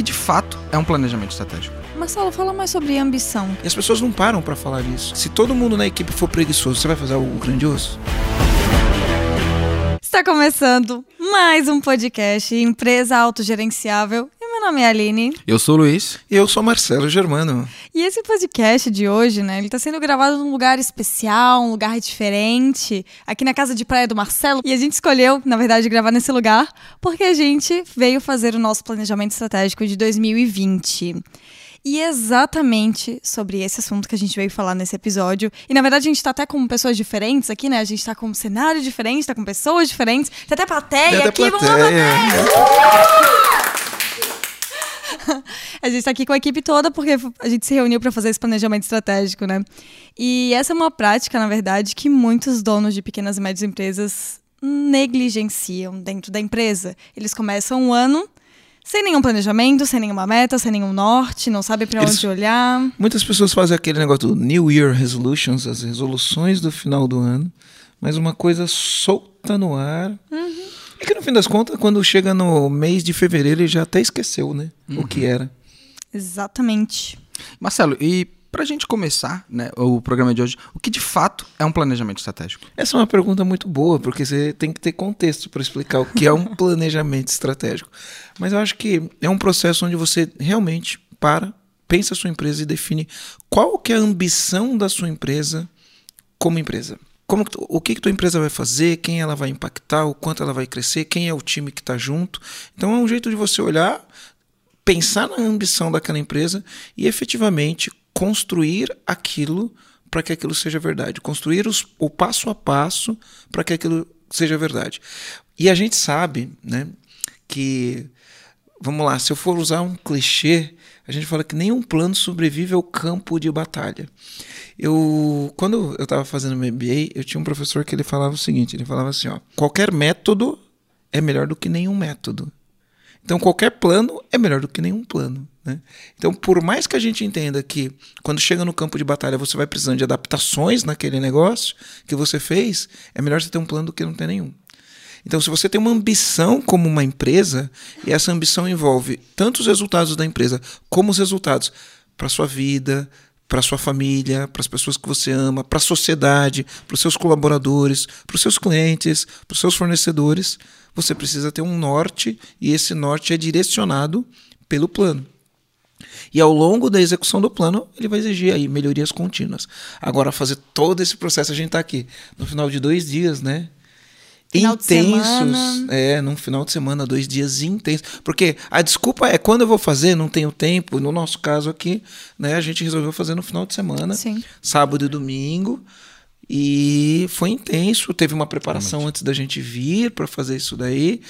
que de fato é um planejamento estratégico. Marcelo, fala mais sobre ambição. E as pessoas não param para falar disso. Se todo mundo na equipe for preguiçoso, você vai fazer algo grandioso? Está começando mais um podcast Empresa Autogerenciável. Meu nome é Aline. Eu sou o Luiz. E eu sou Marcelo Germano. E esse podcast de hoje, né, ele está sendo gravado num lugar especial, um lugar diferente, aqui na casa de praia do Marcelo. E a gente escolheu, na verdade, gravar nesse lugar porque a gente veio fazer o nosso planejamento estratégico de 2020. E é exatamente sobre esse assunto que a gente veio falar nesse episódio. E na verdade a gente tá até com pessoas diferentes aqui, né? A gente tá com um cenário diferente, tá com pessoas diferentes. Tem até plateia Tem até aqui, plateia. vamos lá, A gente tá aqui com a equipe toda porque a gente se reuniu para fazer esse planejamento estratégico, né? E essa é uma prática, na verdade, que muitos donos de pequenas e médias empresas negligenciam dentro da empresa. Eles começam o ano sem nenhum planejamento, sem nenhuma meta, sem nenhum norte, não sabem para onde olhar. Muitas pessoas fazem aquele negócio do New Year Resolutions, as resoluções do final do ano, mas uma coisa solta no ar. É que no fim das contas, quando chega no mês de fevereiro, ele já até esqueceu, né? O que era. Exatamente. Marcelo, e pra gente começar né, o programa de hoje, o que de fato é um planejamento estratégico? Essa é uma pergunta muito boa, porque você tem que ter contexto para explicar o que é um planejamento estratégico. Mas eu acho que é um processo onde você realmente para, pensa a sua empresa e define qual que é a ambição da sua empresa como empresa. Como, o que, que tua empresa vai fazer, quem ela vai impactar, o quanto ela vai crescer, quem é o time que está junto. Então é um jeito de você olhar, pensar na ambição daquela empresa e efetivamente construir aquilo para que aquilo seja verdade, construir os- o passo a passo para que aquilo seja verdade. E a gente sabe, né, que vamos lá, se eu for usar um clichê, a gente fala que nenhum plano sobrevive ao campo de batalha. Eu, quando eu estava fazendo meu MBA, eu tinha um professor que ele falava o seguinte, ele falava assim, ó, qualquer método é melhor do que nenhum método. Então, qualquer plano é melhor do que nenhum plano. Né? Então, por mais que a gente entenda que quando chega no campo de batalha você vai precisando de adaptações naquele negócio que você fez, é melhor você ter um plano do que não ter nenhum. Então, se você tem uma ambição como uma empresa, e essa ambição envolve tanto os resultados da empresa como os resultados para sua vida, para sua família, para as pessoas que você ama, para a sociedade, para os seus colaboradores, para os seus clientes, para os seus fornecedores, você precisa ter um norte e esse norte é direcionado pelo plano. E ao longo da execução do plano, ele vai exigir aí melhorias contínuas. Agora, fazer todo esse processo, a gente está aqui no final de dois dias, né? Final intensos. É, num final de semana, dois dias intensos. Porque a desculpa é quando eu vou fazer, não tenho tempo. No nosso caso aqui, né, a gente resolveu fazer no final de semana, Sim. sábado e domingo. E foi intenso, teve uma preparação antes da gente vir para fazer isso daí.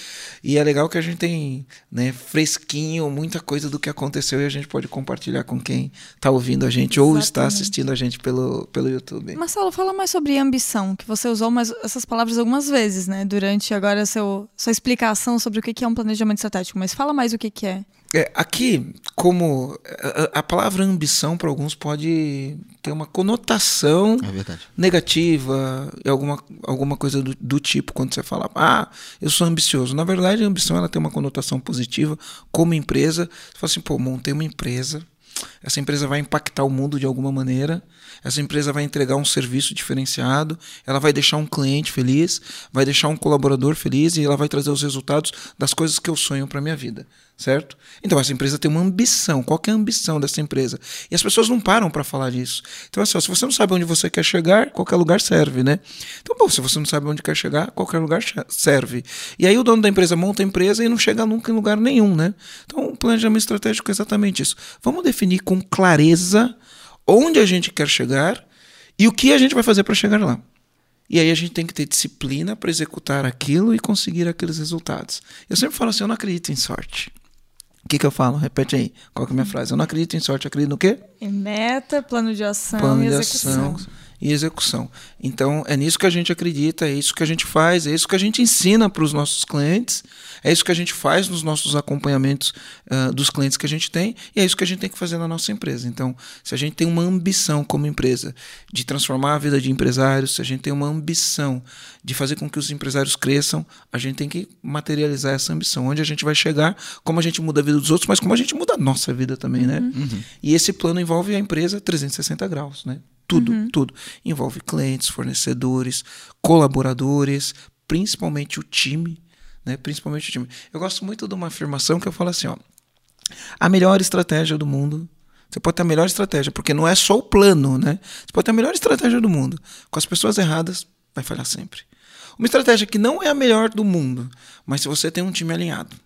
E é legal que a gente tem, né, fresquinho, muita coisa do que aconteceu e a gente pode compartilhar com quem está ouvindo a gente ou está Exatamente. assistindo a gente pelo, pelo YouTube. Marcelo, fala mais sobre ambição, que você usou mais essas palavras algumas vezes, né? Durante agora seu, sua explicação sobre o que que é um planejamento estratégico. Mas fala mais o que, que é. É, aqui, como a, a palavra ambição para alguns pode ter uma conotação É negativa, alguma, alguma coisa do, do tipo quando você fala, ah, eu sou ambicioso. Na verdade, a ambição ela tem uma conotação positiva como empresa. Você fala assim, pô, montei uma empresa, essa empresa vai impactar o mundo de alguma maneira, essa empresa vai entregar um serviço diferenciado, ela vai deixar um cliente feliz, vai deixar um colaborador feliz e ela vai trazer os resultados das coisas que eu sonho para minha vida, certo? Então essa empresa tem uma ambição. Qual é a ambição dessa empresa? E as pessoas não param para falar disso. Então assim, ó, se você não sabe onde você quer chegar, qualquer lugar serve, né? Então, bom, se você não sabe onde quer chegar, qualquer lugar serve. E aí o dono da empresa monta a empresa e não chega nunca em lugar nenhum, né? Então, o planejamento estratégico é exatamente isso. Vamos definir com clareza onde a gente quer chegar e o que a gente vai fazer para chegar lá. E aí a gente tem que ter disciplina para executar aquilo e conseguir aqueles resultados. Eu sempre falo assim, eu não acredito em sorte. O que, que eu falo? Repete aí. Qual que é a minha frase? Eu não acredito em sorte, acredito no quê? Em meta, plano de ação Plano e de execução. ação e execução. Então, é nisso que a gente acredita, é isso que a gente faz, é isso que a gente ensina para os nossos clientes, é isso que a gente faz nos nossos acompanhamentos uh, dos clientes que a gente tem, e é isso que a gente tem que fazer na nossa empresa. Então, se a gente tem uma ambição como empresa de transformar a vida de empresários, se a gente tem uma ambição de fazer com que os empresários cresçam, a gente tem que materializar essa ambição. Onde a gente vai chegar, como a gente muda a vida dos outros, mas como a gente muda a nossa vida também, né? Uhum. E esse plano envolve a empresa 360 graus, né? Tudo, uhum. tudo. Envolve clientes, fornecedores, colaboradores, principalmente o time, né? Principalmente o time. Eu gosto muito de uma afirmação que eu falo assim, ó. A melhor estratégia do mundo você pode ter a melhor estratégia, porque não é só o plano, né? Você pode ter a melhor estratégia do mundo. Com as pessoas erradas, vai falhar sempre. Uma estratégia que não é a melhor do mundo, mas se você tem um time alinhado,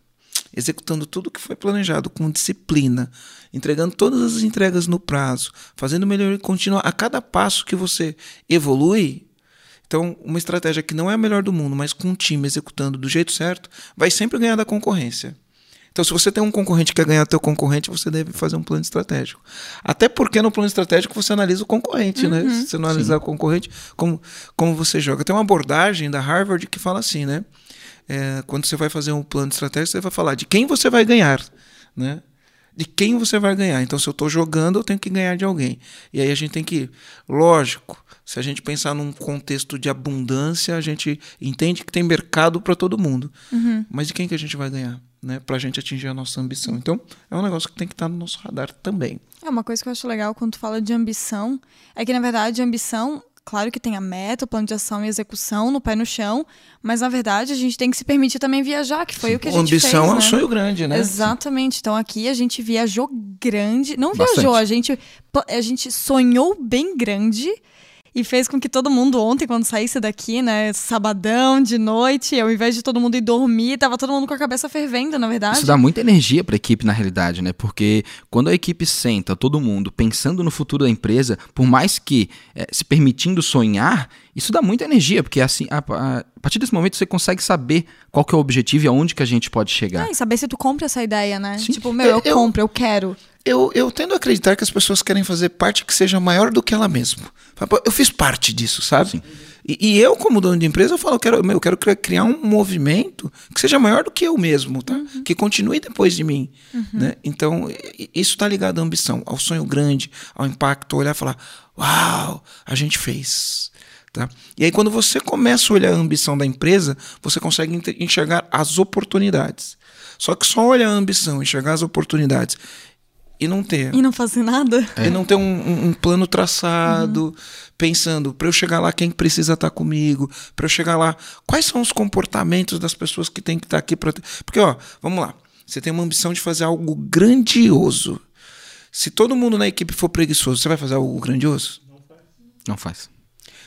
executando tudo que foi planejado com disciplina, entregando todas as entregas no prazo, fazendo melhor contínua a cada passo que você evolui. Então, uma estratégia que não é a melhor do mundo, mas com um time executando do jeito certo, vai sempre ganhar da concorrência. Então, se você tem um concorrente que quer ganhar teu concorrente, você deve fazer um plano estratégico. Até porque no plano estratégico você analisa o concorrente, né? uhum, né? Se você não analisar sim. o concorrente, como, como você joga. Tem uma abordagem da Harvard que fala assim, né? É, quando você vai fazer um plano estratégico, você vai falar de quem você vai ganhar, né? De quem você vai ganhar. Então, se eu estou jogando, eu tenho que ganhar de alguém. E aí a gente tem que, lógico, se a gente pensar num contexto de abundância, a gente entende que tem mercado para todo mundo. Uhum. Mas de quem que a gente vai ganhar? né, para a gente atingir a nossa ambição. Então, é um negócio que tem que estar no nosso radar também. É uma coisa que eu acho legal quando tu fala de ambição, é que na verdade a ambição, claro que tem a meta, o plano de ação e execução no pé no chão, mas na verdade a gente tem que se permitir também viajar, que foi Sim. o que a gente ambição fez. Ambição é um né? sonho grande, né? Exatamente. Então aqui a gente viajou grande, não viajou, Bastante. a gente a gente sonhou bem grande e fez com que todo mundo ontem, quando saísse daqui, né, sabadão, de noite, ao invés de todo mundo ir dormir, tava todo mundo com a cabeça fervendo, na verdade. Isso dá muita energia para a equipe, na realidade, né? Porque quando a equipe senta, todo mundo pensando no futuro da empresa, por mais que é, se permitindo sonhar, isso dá muita energia, porque assim, a, a, a, partir desse momento você consegue saber qual que é o objetivo e aonde que a gente pode chegar. É, e saber se tu compra essa ideia, né? Sim. Tipo, meu, eu, eu compro, eu quero. Eu, eu tendo a acreditar que as pessoas querem fazer parte que seja maior do que ela mesma. Eu fiz parte disso, sabe? E, e, eu, como dono de empresa, eu falo, eu quero, eu quero criar um movimento que seja maior do que eu mesmo, tá? Uhum. Que continue depois de mim. Uhum. Né? Então, isso está ligado à ambição, ao sonho grande, ao impacto, olhar e falar, uau, a gente fez. Tá? E aí, quando você começa a olhar a ambição da empresa, você consegue enxergar as oportunidades. Só que só olhar a ambição, enxergar as oportunidades e não ter. E não fazer nada. É. E não ter um, um plano traçado, uhum. pensando, para eu chegar lá, quem precisa estar tá comigo? Para eu chegar lá, quais são os comportamentos das pessoas que têm que estar tá aqui para. Porque, ó, vamos lá. Você tem uma ambição de fazer algo grandioso. Se todo mundo na equipe for preguiçoso, você vai fazer algo grandioso? Não faz. Não faz.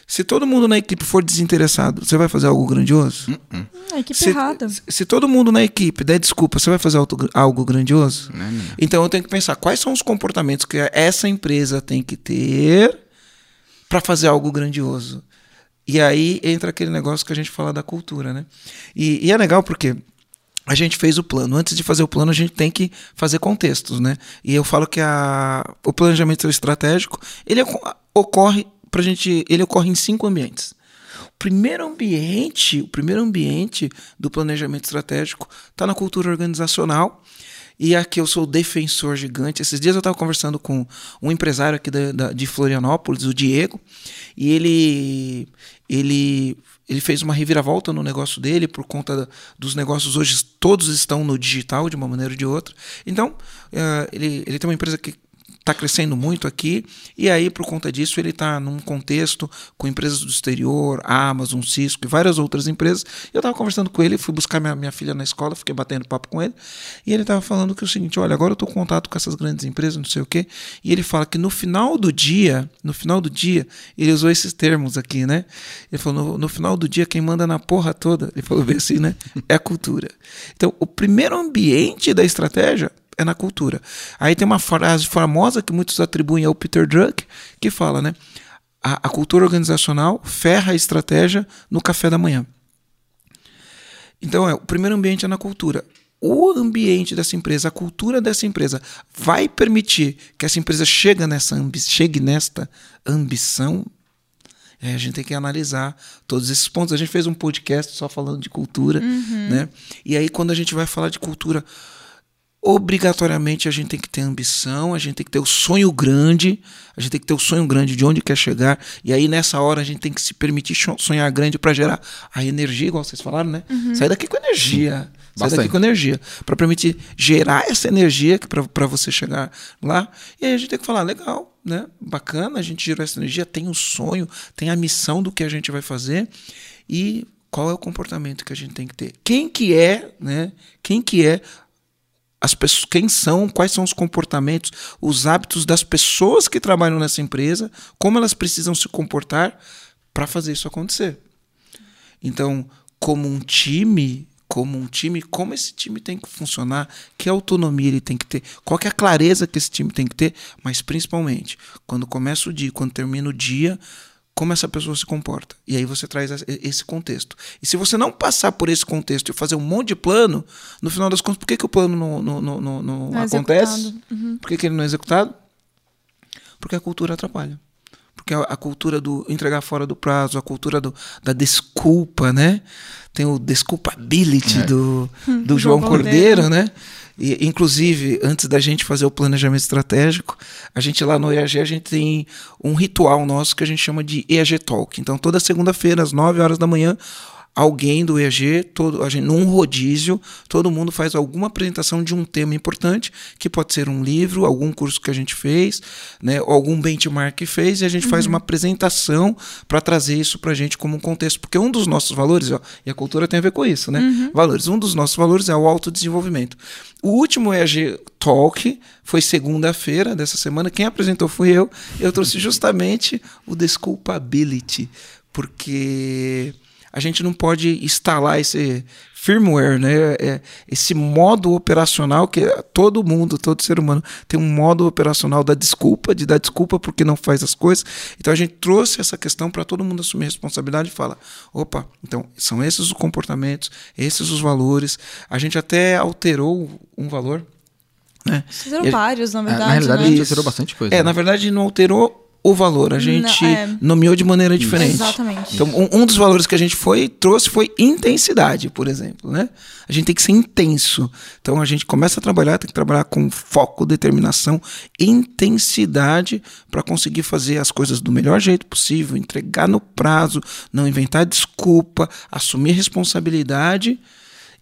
Se todo mundo na equipe for desinteressado, você vai fazer algo grandioso? Uh -uh. A equipe se, errada. Se todo mundo na equipe der desculpa, você vai fazer algo, algo grandioso? Não, não. Então eu tenho que pensar quais são os comportamentos que essa empresa tem que ter para fazer algo grandioso. E aí entra aquele negócio que a gente fala da cultura, né? E, e é legal porque a gente fez o plano. Antes de fazer o plano, a gente tem que fazer contextos, né? E eu falo que a, o planejamento estratégico ele ocorre pra gente, ele ocorre em cinco ambientes. O primeiro ambiente, o primeiro ambiente do planejamento estratégico está na cultura organizacional. E aqui eu sou defensor gigante. Esses dias eu estava conversando com um empresário aqui da, da, de Florianópolis, o Diego, e ele, ele, ele fez uma reviravolta no negócio dele por conta da, dos negócios hoje todos estão no digital de uma maneira ou de outra. Então, uh, ele, ele tem uma empresa que está crescendo muito aqui, e aí, por conta disso, ele está num contexto com empresas do exterior, Amazon, Cisco e várias outras empresas. Eu estava conversando com ele, fui buscar minha, minha filha na escola, fiquei batendo papo com ele, e ele estava falando que é o seguinte: olha, agora eu estou em contato com essas grandes empresas, não sei o quê, e ele fala que no final do dia, no final do dia, ele usou esses termos aqui, né? Ele falou: no, no final do dia, quem manda na porra toda, ele falou bem assim, né? É a cultura. Então, o primeiro ambiente da estratégia é na cultura. Aí tem uma frase famosa que muitos atribuem ao Peter Druck, que fala, né? A, a cultura organizacional ferra a estratégia no café da manhã. Então, é, o primeiro ambiente é na cultura. O ambiente dessa empresa, a cultura dessa empresa, vai permitir que essa empresa chegue nessa, ambi chegue nesta ambição É, a gente tem que analisar todos esses pontos. A gente fez um podcast só falando de cultura, né? E aí, quando a gente vai falar de cultura, obrigatoriamente a gente tem que ter ambição, a gente tem que ter o sonho grande, a gente tem que ter o sonho grande de onde quer chegar, e aí nessa hora a gente tem que se permitir sonhar grande para gerar a energia, igual vocês falaram, né? Sair daqui com energia. Sair daqui com energia. Para permitir gerar essa energia para você chegar lá. E aí a gente tem que falar, legal, né? Bacana, a gente gerou essa energia, tem um sonho, tem a missão do que a gente vai fazer. E qual é o comportamento que a gente tem que ter? Quem que é, né? Quem que é as pessoas, quem são, quais são os comportamentos, os hábitos das pessoas que trabalham nessa empresa, como elas precisam se comportar para fazer isso acontecer. Então, como um time, como um time, como esse time tem que funcionar, que autonomia ele tem que ter, qual que é a clareza que esse time tem que ter, mas principalmente, quando começa o dia, quando termina o dia, como essa pessoa se comporta. E aí você traz esse contexto. E se você não passar por esse contexto e fazer um monte de plano, no final das contas, por que, que o plano não, não, não, não, não é acontece? Uhum. Por que, que ele não é executado? Porque a cultura atrapalha. Porque a, a cultura do entregar fora do prazo, a cultura do, da desculpa, né? Tem o desculpability é. do, do João Cordeiro, Cordeiro, né? E, inclusive, antes da gente fazer o planejamento estratégico, a gente lá no EAG, a gente tem um ritual nosso que a gente chama de EAG Talk. Então, toda segunda-feira, às 9 horas da manhã, alguém do EAG, todo, a gente, num rodízio, todo mundo faz alguma apresentação de um tema importante, que pode ser um livro, algum curso que a gente fez, né, algum benchmark que fez, e a gente uhum. faz uma apresentação para trazer isso para a gente como um contexto. Porque um dos nossos valores, ó, e a cultura tem a ver com isso, né? Uhum. Valores. Um dos nossos valores é o autodesenvolvimento. O último EAG Talk foi segunda-feira dessa semana. Quem apresentou fui eu. Eu trouxe justamente o Desculpability, porque a gente não pode instalar esse firmware, né? É, esse modo operacional que todo mundo, todo ser humano tem um modo operacional da desculpa, de dar desculpa porque não faz as coisas. Então a gente trouxe essa questão para todo mundo assumir responsabilidade e fala: opa, então são esses os comportamentos, esses os valores. A gente até alterou um valor. Né? Fizeram vários, na verdade. É, na realidade, né? a gente alterou bastante coisa. É, né? na verdade, não alterou o valor. A gente Não, é... nomeou de maneira diferente. Exatamente. Então, um, um, dos valores que a gente foi trouxe foi intensidade, por exemplo. Né? A gente tem que ser intenso. Então, a gente começa a trabalhar, tem que trabalhar com foco, determinação, intensidade para conseguir fazer as coisas do melhor jeito possível, entregar no prazo, não inventar desculpa, assumir responsabilidade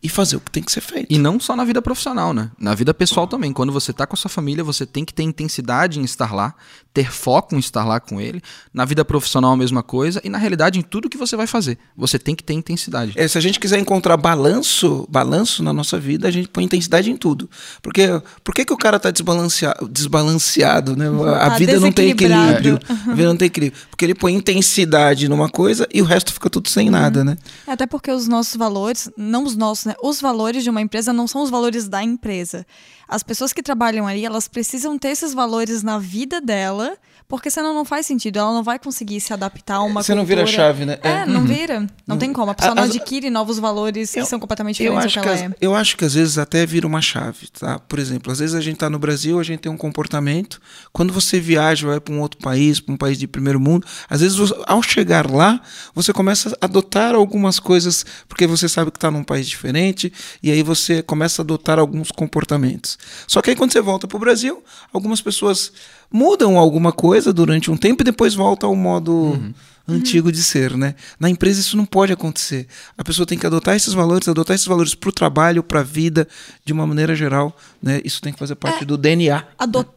e fazer o que tem que ser feito. E não só na vida profissional, né? Na vida pessoal também. Quando você está com a sua família, você tem que ter intensidade em estar lá, ter foco em estar lá com ele. Na vida profissional, a mesma coisa. E na realidade, em tudo que você vai fazer, você tem que ter intensidade. É, se a gente quiser encontrar balanço, balanço na nossa vida, a gente põe intensidade em tudo. Porque por que, que o cara está desbalanceado, desbalanceado, né? A tá vida não tem equilíbrio. Uhum. A vida não tem equilíbrio. Porque ele põe intensidade numa coisa e o resto fica tudo sem uhum. nada, né? É até porque os nossos valores, não os nossos, né? Os valores de uma empresa não são os valores da empresa. As pessoas que trabalham ali, elas precisam ter esses valores na vida dela, porque senão não faz sentido. Ela não vai conseguir se adaptar a uma Você cultura. não vira a chave, né? É, é não uhum. vira. Não uhum. tem como. A pessoa não adquire novos valores eu, que são completamente diferentes do que, ela que é. Eu acho que às vezes até vira uma chave, tá? Por exemplo, às vezes a gente está no Brasil, a gente tem um comportamento. Quando você viaja, vai para um outro país, para um país de primeiro mundo, às vezes ao chegar lá, você começa a adotar algumas coisas, porque você sabe que está num país diferente, e aí você começa a adotar alguns comportamentos. Só que aí quando você volta para o Brasil, algumas pessoas mudam alguma coisa durante um tempo e depois volta ao modo uhum. antigo de ser, né? Na empresa isso não pode acontecer. A pessoa tem que adotar esses valores, adotar esses valores para o trabalho, para a vida, de uma maneira geral, né? Isso tem que fazer parte é, do DNA. Né?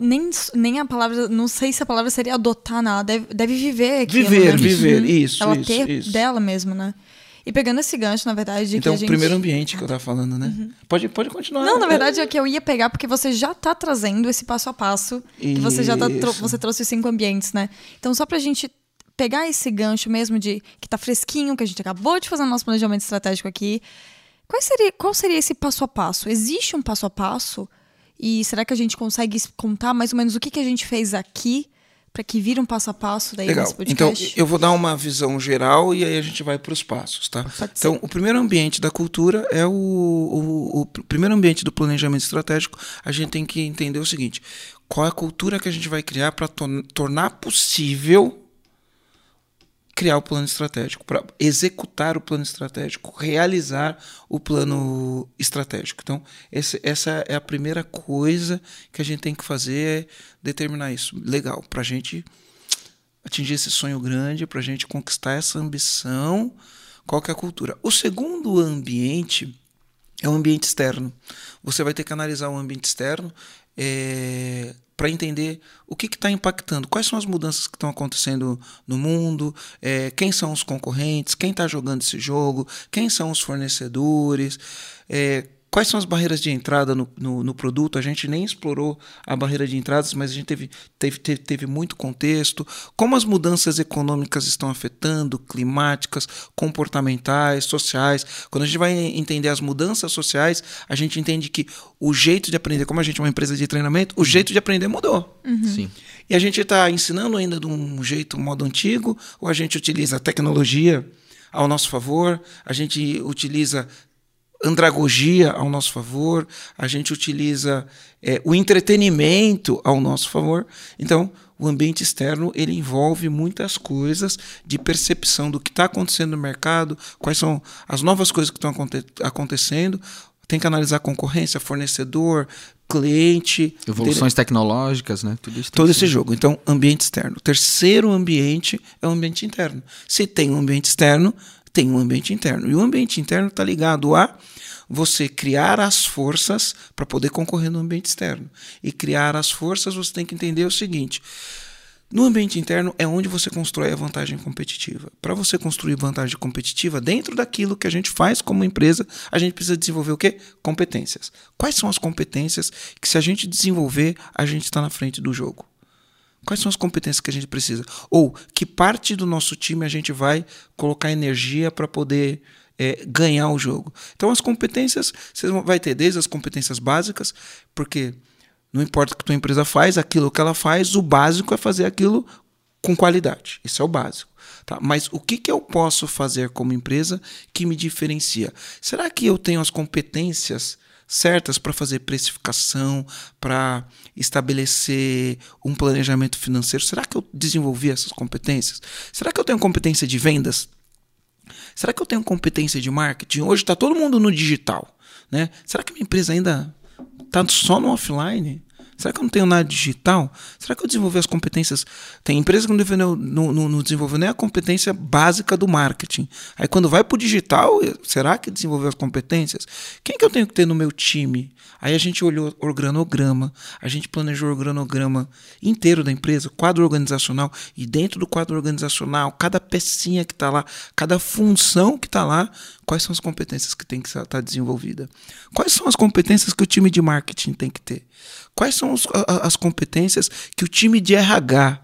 nem, nem a palavra, não sei se a palavra seria adotar nada, deve, deve viver aquilo, Viver, né? viver, isso, Ela isso, ter isso. dela mesmo, né? E pegando esse gancho, na verdade, de então, que a gente... o primeiro ambiente que eu tava falando, né? Uhum. Pode, pode continuar. Não, na verdade é que eu ia pegar porque você já tá trazendo esse passo a passo, Isso. que você já tá, você trouxe os cinco ambientes, né? Então, só pra gente pegar esse gancho mesmo de que tá fresquinho, que a gente acabou de fazer o nosso planejamento estratégico aqui, qual seria, qual seria esse passo a passo? Existe um passo a passo? E será que a gente consegue contar mais ou menos o que, que a gente fez aqui para que vire um passo a passo daí Legal. nesse podcast? Então, eu vou dar uma visão geral e aí a gente vai para os passos, tá? Então, o primeiro ambiente da cultura é o, o, o, primeiro ambiente do planejamento estratégico. A gente tem que entender o seguinte: qual é a cultura que a gente vai criar para to tornar possível criar o plano estratégico, para executar o plano estratégico, realizar o plano estratégico. Então, esse, essa é a primeira coisa que a gente tem que fazer, é determinar isso. Legal, para a gente atingir esse sonho grande, para a gente conquistar essa ambição, qual que é a cultura. O segundo ambiente é o ambiente externo. Você vai ter que analisar o ambiente externo é, para entender o que está impactando, quais são as mudanças que estão acontecendo no mundo, é, quem são os concorrentes, quem está jogando esse jogo, quem são os fornecedores, é, Quais são as barreiras de entrada no, no, no, produto? A gente nem explorou a barreira de entradas, mas a gente teve, teve, teve, teve, muito contexto. Como as mudanças econômicas estão afetando, climáticas, comportamentais, sociais. Quando a gente vai entender as mudanças sociais, a gente entende que o jeito de aprender, como a gente é uma empresa de treinamento, o jeito de aprender mudou. Uhum. Sim. E a gente está ensinando ainda de um jeito, um modo antigo, ou a gente utiliza a tecnologia ao nosso favor, a gente utiliza andragogia ao nosso favor, a gente utiliza é, o entretenimento ao nosso favor. Então, o ambiente externo ele envolve muitas coisas de percepção do que está acontecendo no mercado, quais são as novas coisas que estão aconte acontecendo. Tem que analisar concorrência, fornecedor, cliente. Evoluções tecnológicas, né? Tudo isso Todo esse jogo. Então, ambiente externo. O terceiro ambiente é o ambiente interno. Se tem um ambiente externo, tem um ambiente interno. E o ambiente interno está ligado a você criar as forças para poder concorrer no ambiente externo. E criar as forças, você tem que entender o seguinte: no ambiente interno é onde você constrói a vantagem competitiva. Para você construir vantagem competitiva, dentro daquilo que a gente faz como empresa, a gente precisa desenvolver o quê? Competências. Quais são as competências que, se a gente desenvolver, a gente está na frente do jogo? Quais são as competências que a gente precisa? Ou que parte do nosso time a gente vai colocar energia para poder é, ganhar o jogo? Então, as competências, você vai ter desde as competências básicas, porque não importa o que a tua empresa faz, aquilo que ela faz, o básico é fazer aquilo com qualidade. Isso é o básico. Tá? Mas o que, que eu posso fazer como empresa que me diferencia? Será que eu tenho as competências certas para fazer precificação, para estabelecer um planejamento financeiro? Será que eu desenvolvi essas competências? Será que eu tenho competência de vendas? Será que eu tenho competência de marketing? Hoje está todo mundo no digital. Né? Será que minha empresa ainda está só no offline? Será que eu não tenho nada digital? Será que eu desenvolvi as competências? Tem empresa que não, não, não, não desenvolveu nem a competência básica do marketing. Aí quando vai para o digital, será que desenvolveu as competências? Quem que eu tenho que ter no meu time? Aí a gente olhou organograma, a gente planejou o organograma inteiro da empresa, quadro organizacional, e dentro do quadro organizacional, cada pecinha que está lá, cada função que está lá, quais são as competências que tem que estar tá desenvolvida? Quais são as competências que o time de marketing tem que ter? Quais são os, as competências que o time de RH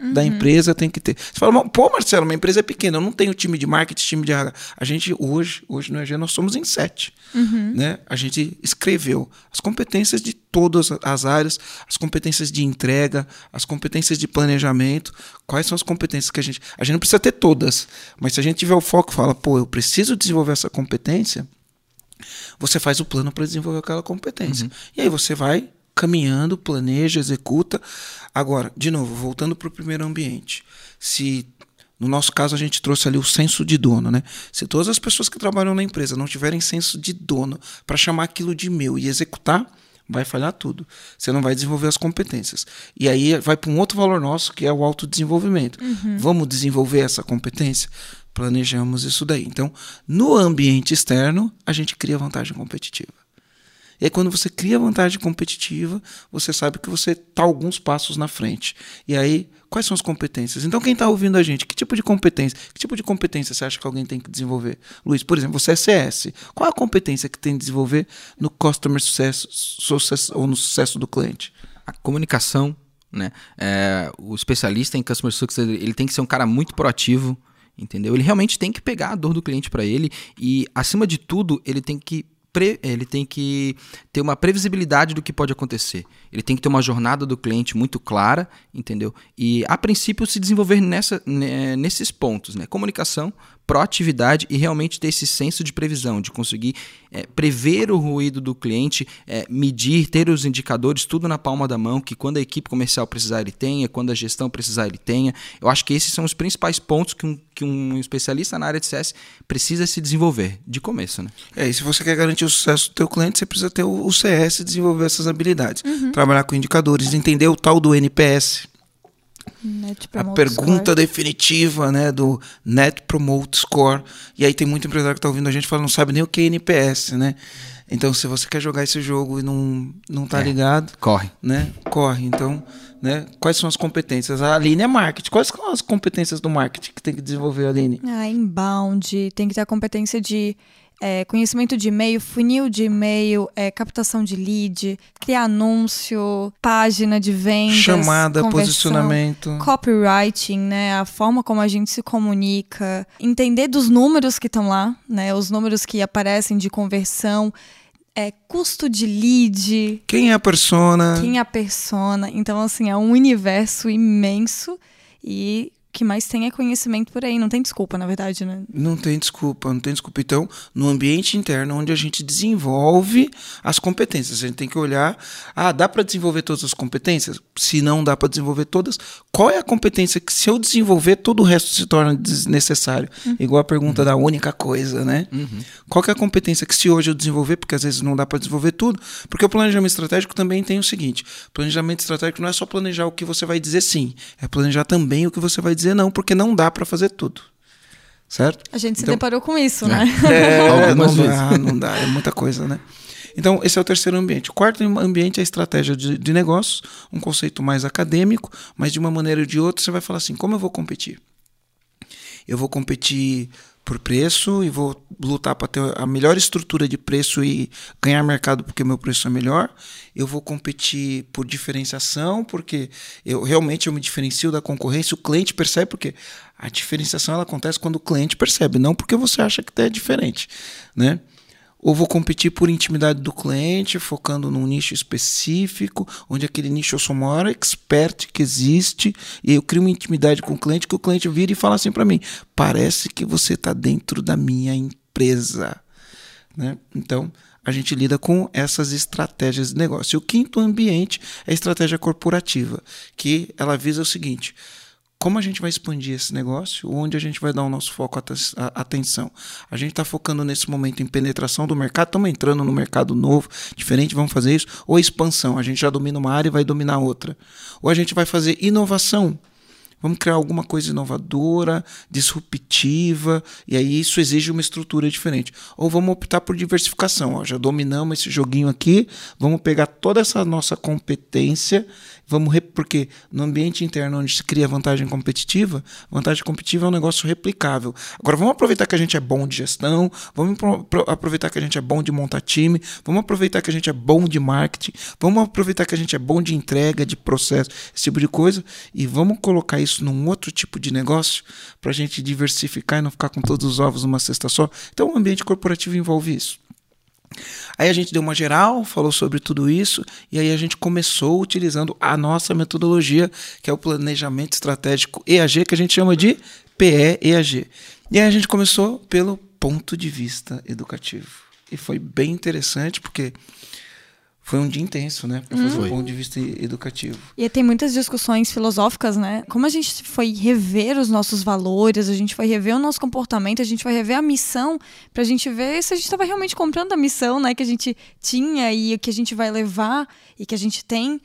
uhum. da empresa tem que ter? Você fala, pô, Marcelo, uma empresa é pequena, eu não tenho time de marketing, time de RH. A gente, hoje, hoje no EG, nós somos em sete. Uhum. Né? A gente escreveu as competências de todas as áreas, as competências de entrega, as competências de planejamento. Quais são as competências que a gente. A gente não precisa ter todas, mas se a gente tiver o foco e fala, pô, eu preciso desenvolver essa competência, você faz o plano para desenvolver aquela competência. Uhum. E aí você vai caminhando, planeja, executa. Agora, de novo, voltando para o primeiro ambiente. Se no nosso caso a gente trouxe ali o senso de dono, né? Se todas as pessoas que trabalham na empresa não tiverem senso de dono para chamar aquilo de meu e executar, vai falhar tudo. Você não vai desenvolver as competências. E aí vai para um outro valor nosso, que é o autodesenvolvimento. Uhum. Vamos desenvolver essa competência? Planejamos isso daí. Então, no ambiente externo, a gente cria vantagem competitiva. E aí, quando você cria vantagem competitiva, você sabe que você está alguns passos na frente. E aí, quais são as competências? Então, quem está ouvindo a gente, que tipo de competência? Que tipo de competência você acha que alguém tem que desenvolver? Luiz, por exemplo, você é CS. Qual a competência que tem que desenvolver no customer success, success ou no sucesso do cliente? A comunicação, né? É, o especialista em customer success, ele tem que ser um cara muito proativo, entendeu? Ele realmente tem que pegar a dor do cliente para ele e, acima de tudo, ele tem que ele tem que ter uma previsibilidade do que pode acontecer. Ele tem que ter uma jornada do cliente muito clara, entendeu? E a princípio se desenvolver nessa, nesses pontos, né? Comunicação, proatividade e realmente ter esse senso de previsão, de conseguir é, prever o ruído do cliente, é, medir, ter os indicadores, tudo na palma da mão, que quando a equipe comercial precisar ele tenha, quando a gestão precisar ele tenha. Eu acho que esses são os principais pontos que um, que um especialista na área de CS precisa se desenvolver de começo. Né? É, e se você quer garantir o sucesso do teu cliente, você precisa ter o, o CS e desenvolver essas habilidades. Uhum. Trabalhar com indicadores, entender o tal do NPS, a pergunta score. definitiva, né, do Net Promote Score. E aí tem muito empresário que está ouvindo a gente falando, não sabe nem o que é NPS, né? Então, se você quer jogar esse jogo e não, não tá é, ligado, corre. Né? Corre. Então, né? Quais são as competências? A Aline é marketing. Quais são as competências do marketing que tem que desenvolver, Aline? Ah, inbound, tem que ter a competência de é, conhecimento de e-mail, funil de e-mail, é, captação de lead, criar anúncio, página de vendas, chamada, posicionamento, copywriting, né, a forma como a gente se comunica, entender dos números que estão lá, né, os números que aparecem de conversão, é, custo de lead. Quem é a persona? Quem é a persona? Então, assim, é um universo imenso e que mais tem é conhecimento por aí. Não tem desculpa, na verdade, né? Não tem desculpa, não tem desculpa. Então, no ambiente interno, onde a gente desenvolve as competências, a gente tem que olhar: ah, dá para desenvolver todas as competências? Se não dá para desenvolver todas, qual é a competência que, se eu desenvolver, todo o resto se torna desnecessário? Uhum. Igual a pergunta uhum. da única coisa, né? Uhum. Qual é a competência que, se hoje eu desenvolver, porque às vezes não dá para desenvolver tudo, porque o planejamento estratégico também tem o seguinte: planejamento estratégico não é só planejar o que você vai dizer sim, é planejar também o que você vai dizer dizer não, porque não dá para fazer tudo. Certo? A gente então, se deparou com isso, é. né? É, não dá, não dá, é muita coisa, né? Então, esse é o terceiro ambiente. O quarto ambiente é a estratégia de, de negócios, um conceito mais acadêmico, mas de uma maneira ou de outra você vai falar assim: como eu vou competir? Eu vou competir por preço e vou lutar para ter a melhor estrutura de preço e ganhar mercado porque meu preço é melhor. Eu vou competir por diferenciação porque eu realmente eu me diferencio da concorrência. O cliente percebe porque a diferenciação ela acontece quando o cliente percebe, não porque você acha que é diferente, né? Ou vou competir por intimidade do cliente, focando num nicho específico, onde aquele nicho eu sou o maior expert que existe, e eu crio uma intimidade com o cliente que o cliente vira e fala assim para mim: parece que você está dentro da minha empresa. Né? Então, a gente lida com essas estratégias de negócio. E o quinto ambiente é a estratégia corporativa, que ela visa o seguinte: como a gente vai expandir esse negócio, onde a gente vai dar o nosso foco, a atenção. A gente está focando nesse momento em penetração do mercado, estamos entrando no mercado novo, diferente, vamos fazer isso, ou expansão, a gente já domina uma área e vai dominar outra. Ou a gente vai fazer inovação, Vamos criar alguma coisa inovadora, disruptiva, e aí isso exige uma estrutura diferente. Ou vamos optar por diversificação. Ó, já dominamos esse joguinho aqui, vamos pegar toda essa nossa competência Vamos porque no ambiente interno onde se cria vantagem competitiva, vantagem competitiva é um negócio replicável. Agora vamos aproveitar que a gente é bom de gestão, vamos aproveitar que a gente é bom de montar time, vamos aproveitar que a gente é bom de marketing, vamos aproveitar que a gente é bom de entrega, de processo, esse tipo de coisa, e vamos colocar isso num outro tipo de negócio para a gente diversificar e não ficar com todos os ovos numa cesta só. Então o ambiente corporativo envolve isso. Aí a gente deu uma geral, falou sobre tudo isso, e aí a gente começou utilizando a nossa metodologia, que é o planejamento estratégico EAG, que a gente chama de PE-EAG. E aí a gente começou pelo ponto de vista educativo. E foi bem interessante, porque foi um dia intenso, né? Para fazer um ponto de vista educativo. E tem muitas discussões filosóficas, né? Como a gente foi rever os nossos valores, a gente foi rever o nosso comportamento, a gente vai rever a missão, para a gente ver se a gente estava realmente comprando a missão, né? Que a gente tinha e o que a gente vai levar e que a gente tem.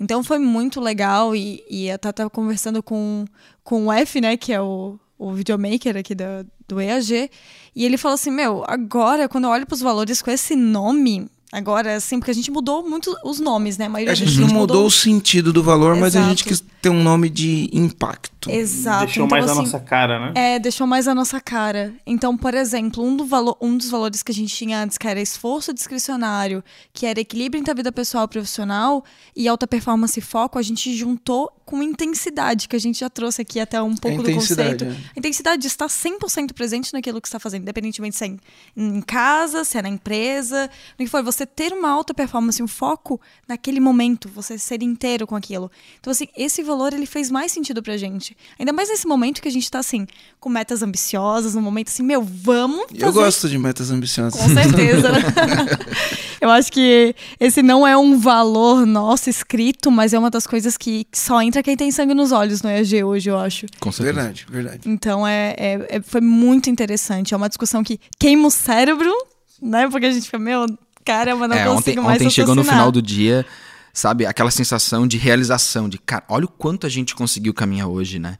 Então foi muito legal e, e eu estava conversando com, com o F, né? Que é o, o videomaker aqui do, do EAG. E ele falou assim: Meu, agora, quando eu olho para os valores com esse nome, Agora, assim, porque a gente mudou muito os nomes, né? A, a gente não mudou, mudou, o sentido do valor, Exato. mas a gente quis ter um nome de impacto. Exato. Deixou então, mais assim, a nossa cara, né? É, deixou mais a nossa cara. Então, por exemplo, um, do valo, um dos valores que a gente tinha antes, que era esforço discricionário, que era equilíbrio entre a vida pessoal e profissional, e alta performance e foco, a gente juntou com intensidade, que a gente já trouxe aqui até um pouco do conceito. É. A intensidade de estar 100% presente naquilo que está fazendo, independentemente se é em, em casa, se é na empresa, no que for. Você ter uma alta performance, um foco naquele momento, você ser inteiro com aquilo. Então, assim, esse valor ele fez mais sentido pra gente. Gente. Ainda mais nesse momento que a gente tá assim, com metas ambiciosas, num momento assim, meu, vamos fazer... Eu gosto de metas ambiciosas. Com certeza. Eu acho que esse não é um valor nosso escrito, mas é uma das coisas que só entra quem tem sangue nos olhos no EAG hoje, eu acho. Com certeza. Verdade, verdade. Então é, é- é- foi muito interessante. É uma discussão que queima o cérebro, né? Porque a gente fica, meu, caramba, não É, consigo ontem, mais ontem chegou no final do dia, sabe, aquela sensação de realização, de cara, olha o quanto a gente conseguiu caminhar hoje, né?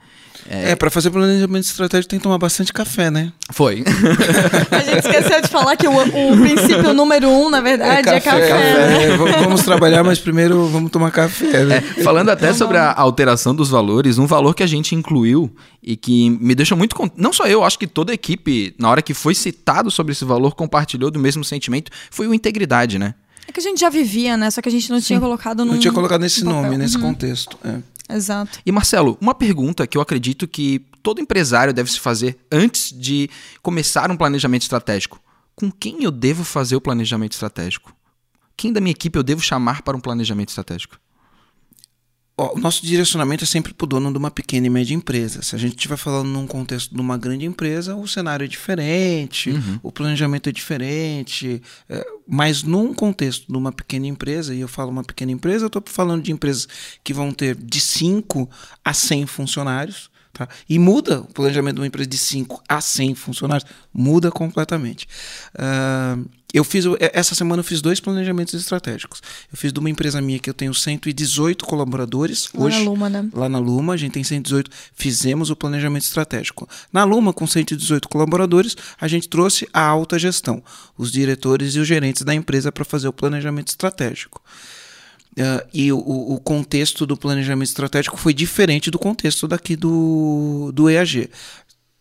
É, pra fazer planejamento estratégico tem que tomar bastante café, né? Foi. A gente esqueceu de falar que o, o princípio número um, na verdade, é café. né? É, vamos, vamos trabalhar, mas primeiro vamos tomar café, né? É, falando até sobre a alteração dos valores, um valor que a gente incluiu e que me deixa muito. con- Não só eu, acho que toda a equipe, na hora que foi citado sobre esse valor, compartilhou do mesmo sentimento, foi o integridade, né? É que a gente já vivia, né? Só que a gente não tinha colocado num. Não tinha colocado nesse papel. nome, nesse Uhum. contexto. é. Exato. E Marcelo, uma pergunta que eu acredito que todo empresário deve se fazer antes de começar um planejamento estratégico: com quem eu devo fazer o planejamento estratégico? Quem da minha equipe eu devo chamar para um planejamento estratégico? Ó, o nosso direcionamento é sempre para o dono de uma pequena e média empresa. Se a gente estiver falando num contexto de uma grande empresa, o cenário é diferente, Uhum. o planejamento é diferente. é, mas num contexto de uma pequena empresa, e eu falo uma pequena empresa, eu estou falando de empresas que vão ter de 5 a 100 funcionários. Tá? E muda o planejamento de uma empresa de 5 a 100 funcionários, muda completamente. Ah, eu fiz, o- essa semana eu fiz dois planejamentos estratégicos. Eu fiz de uma empresa minha que eu tenho 118 colaboradores Lá hoje. na Luma, né? Lá na Luma, a gente tem 118, fizemos o planejamento estratégico. Na Luma, com 118 colaboradores, a gente trouxe a alta gestão, os diretores e os gerentes da empresa para fazer o planejamento estratégico. Ah, e o, o contexto do planejamento estratégico foi diferente do contexto daqui do, do EAG.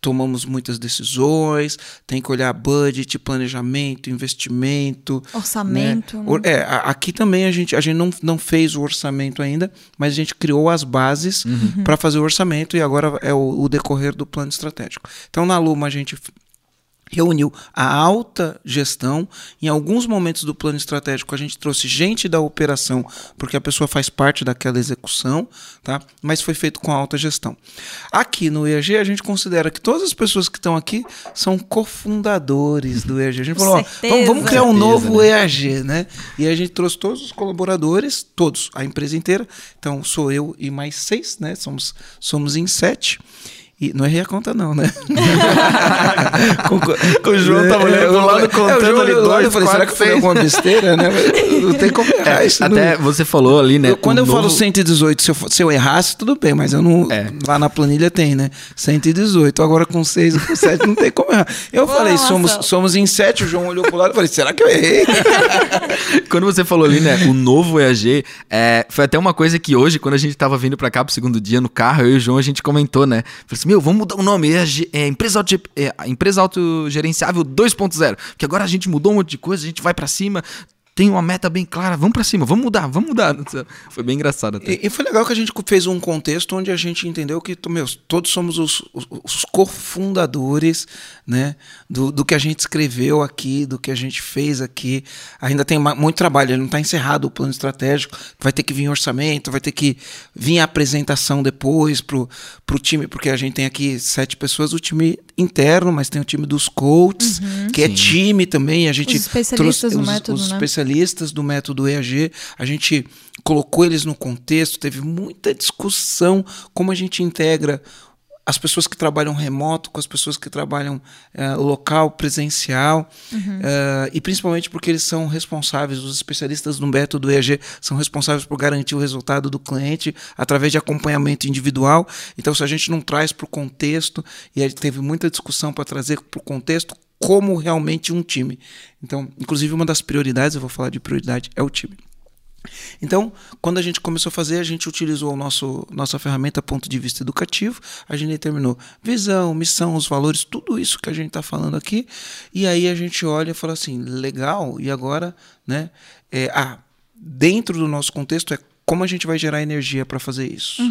Tomamos muitas decisões, tem que olhar budget, planejamento, investimento, Orçamento. né? né? É, aqui também a gente, a gente não, não fez o orçamento ainda, mas a gente criou as bases para fazer o orçamento e agora é o, o decorrer do plano estratégico. Então, na Luma, a gente reuniu a alta gestão. Em alguns momentos do plano estratégico, a gente trouxe gente da operação, porque a pessoa faz parte daquela execução, tá? mas foi feito com a alta gestão. Aqui no EAG, a gente considera que todas as pessoas que estão aqui são cofundadores do EAG. A gente falou, ó, Certeza. vamos criar um Certeza, novo né? EAG, né? E a gente trouxe todos os colaboradores, todos, a empresa inteira. Então, sou eu e mais seis, né? Somos, somos em sete. E não errei a conta, não, né? com, com o João tava olhando pro lado, contando ali Eu dois, falei, será que foi alguma besteira, né? Não tem como errar isso. Até não. você falou ali, né? Eu- quando eu falo novo- 118, se eu, se eu errasse, tudo bem, mas eu não. É. Lá na planilha tem, né? 118. Agora com 6 e com 7 não tem como errar. Eu Boa, falei, somos, somos em 7. O João olhou pro lado e falei, será que eu errei? Quando você falou ali, né, o novo EAG, é, foi até uma coisa que hoje, quando a gente tava vindo pra cá pro segundo dia no carro, eu e o João, a gente comentou, né? Falei assim, meu, vamos mudar o nome, EAG, é, empresa, auto, é, empresa Autogerenciável 2.0, porque agora a gente mudou um monte de coisa, a gente vai pra cima, tem uma meta bem clara, vamos pra cima, vamos mudar, vamos mudar. Foi bem engraçado até. E, e foi legal que a gente fez um contexto onde a gente entendeu que meu, todos somos os, os, os cofundadores né, do, do que a gente escreveu aqui, do que a gente fez aqui. Ainda tem muito trabalho, não está encerrado o plano estratégico, vai ter que vir orçamento, vai ter que vir a apresentação depois para o time, porque a gente tem aqui sete pessoas, o time interno, mas tem o time dos coaches, que é Sim. time também. A gente Os especialistas do os, método, os né? especialistas do método EAG, a gente colocou eles no contexto, teve muita discussão como a gente integra as pessoas que trabalham remoto com as pessoas que trabalham eh, local, presencial, eh, e principalmente porque eles são responsáveis, os especialistas do método EAG são responsáveis por garantir o resultado do cliente através de acompanhamento individual. Então, se a gente não traz para o contexto, e aí teve muita discussão para trazer para o contexto, como realmente um time. Então, inclusive, uma das prioridades, eu vou falar de prioridade, é o time. Então, quando a gente começou a fazer, a gente utilizou o nosso nossa ferramenta ponto de vista educativo, a gente determinou visão, missão, os valores, tudo isso que a gente está falando aqui, e aí a gente olha e fala assim, legal, e agora, né? É, ah, dentro do nosso contexto é como a gente vai gerar energia para fazer isso?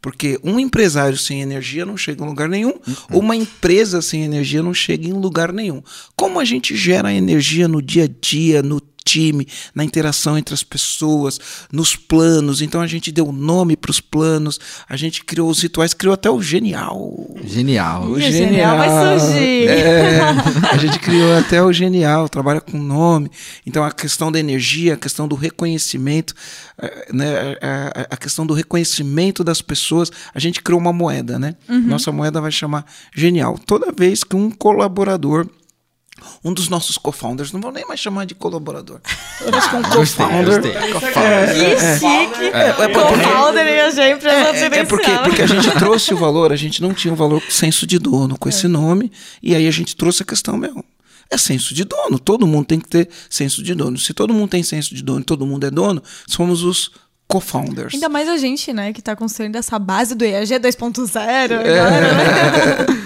Porque um empresário sem energia não chega em lugar nenhum, uma empresa sem energia não chega em lugar nenhum. Como a gente gera energia no dia a dia, no time, na interação entre as pessoas, nos planos. Então a gente deu nome para os planos, a gente criou os rituais, criou até o genial. Genial. O o genial vai surgir. É, a gente criou até o genial, trabalha com nome. Então a questão da energia, a questão do reconhecimento, eh, né, a, a- a questão do reconhecimento das pessoas, a gente criou uma moeda, né? Nossa moeda vai chamar genial. Toda vez que um colaborador um dos nossos co-founders, não vou nem mais chamar de colaborador. Toda vez que um Gostei, co-founder gostei. Que chique. é, é, Co-founder e a gente é, é porque, porque a gente trouxe o valor, a gente não tinha o valor com senso de dono com esse nome, e aí a gente trouxe a questão mesmo. É senso de dono, todo mundo tem que ter senso de dono. Se todo mundo tem senso de dono e todo mundo é dono, somos os co-founders. Ainda mais a gente, né, que tá construindo essa base do EAG 2.0 É. agora, né?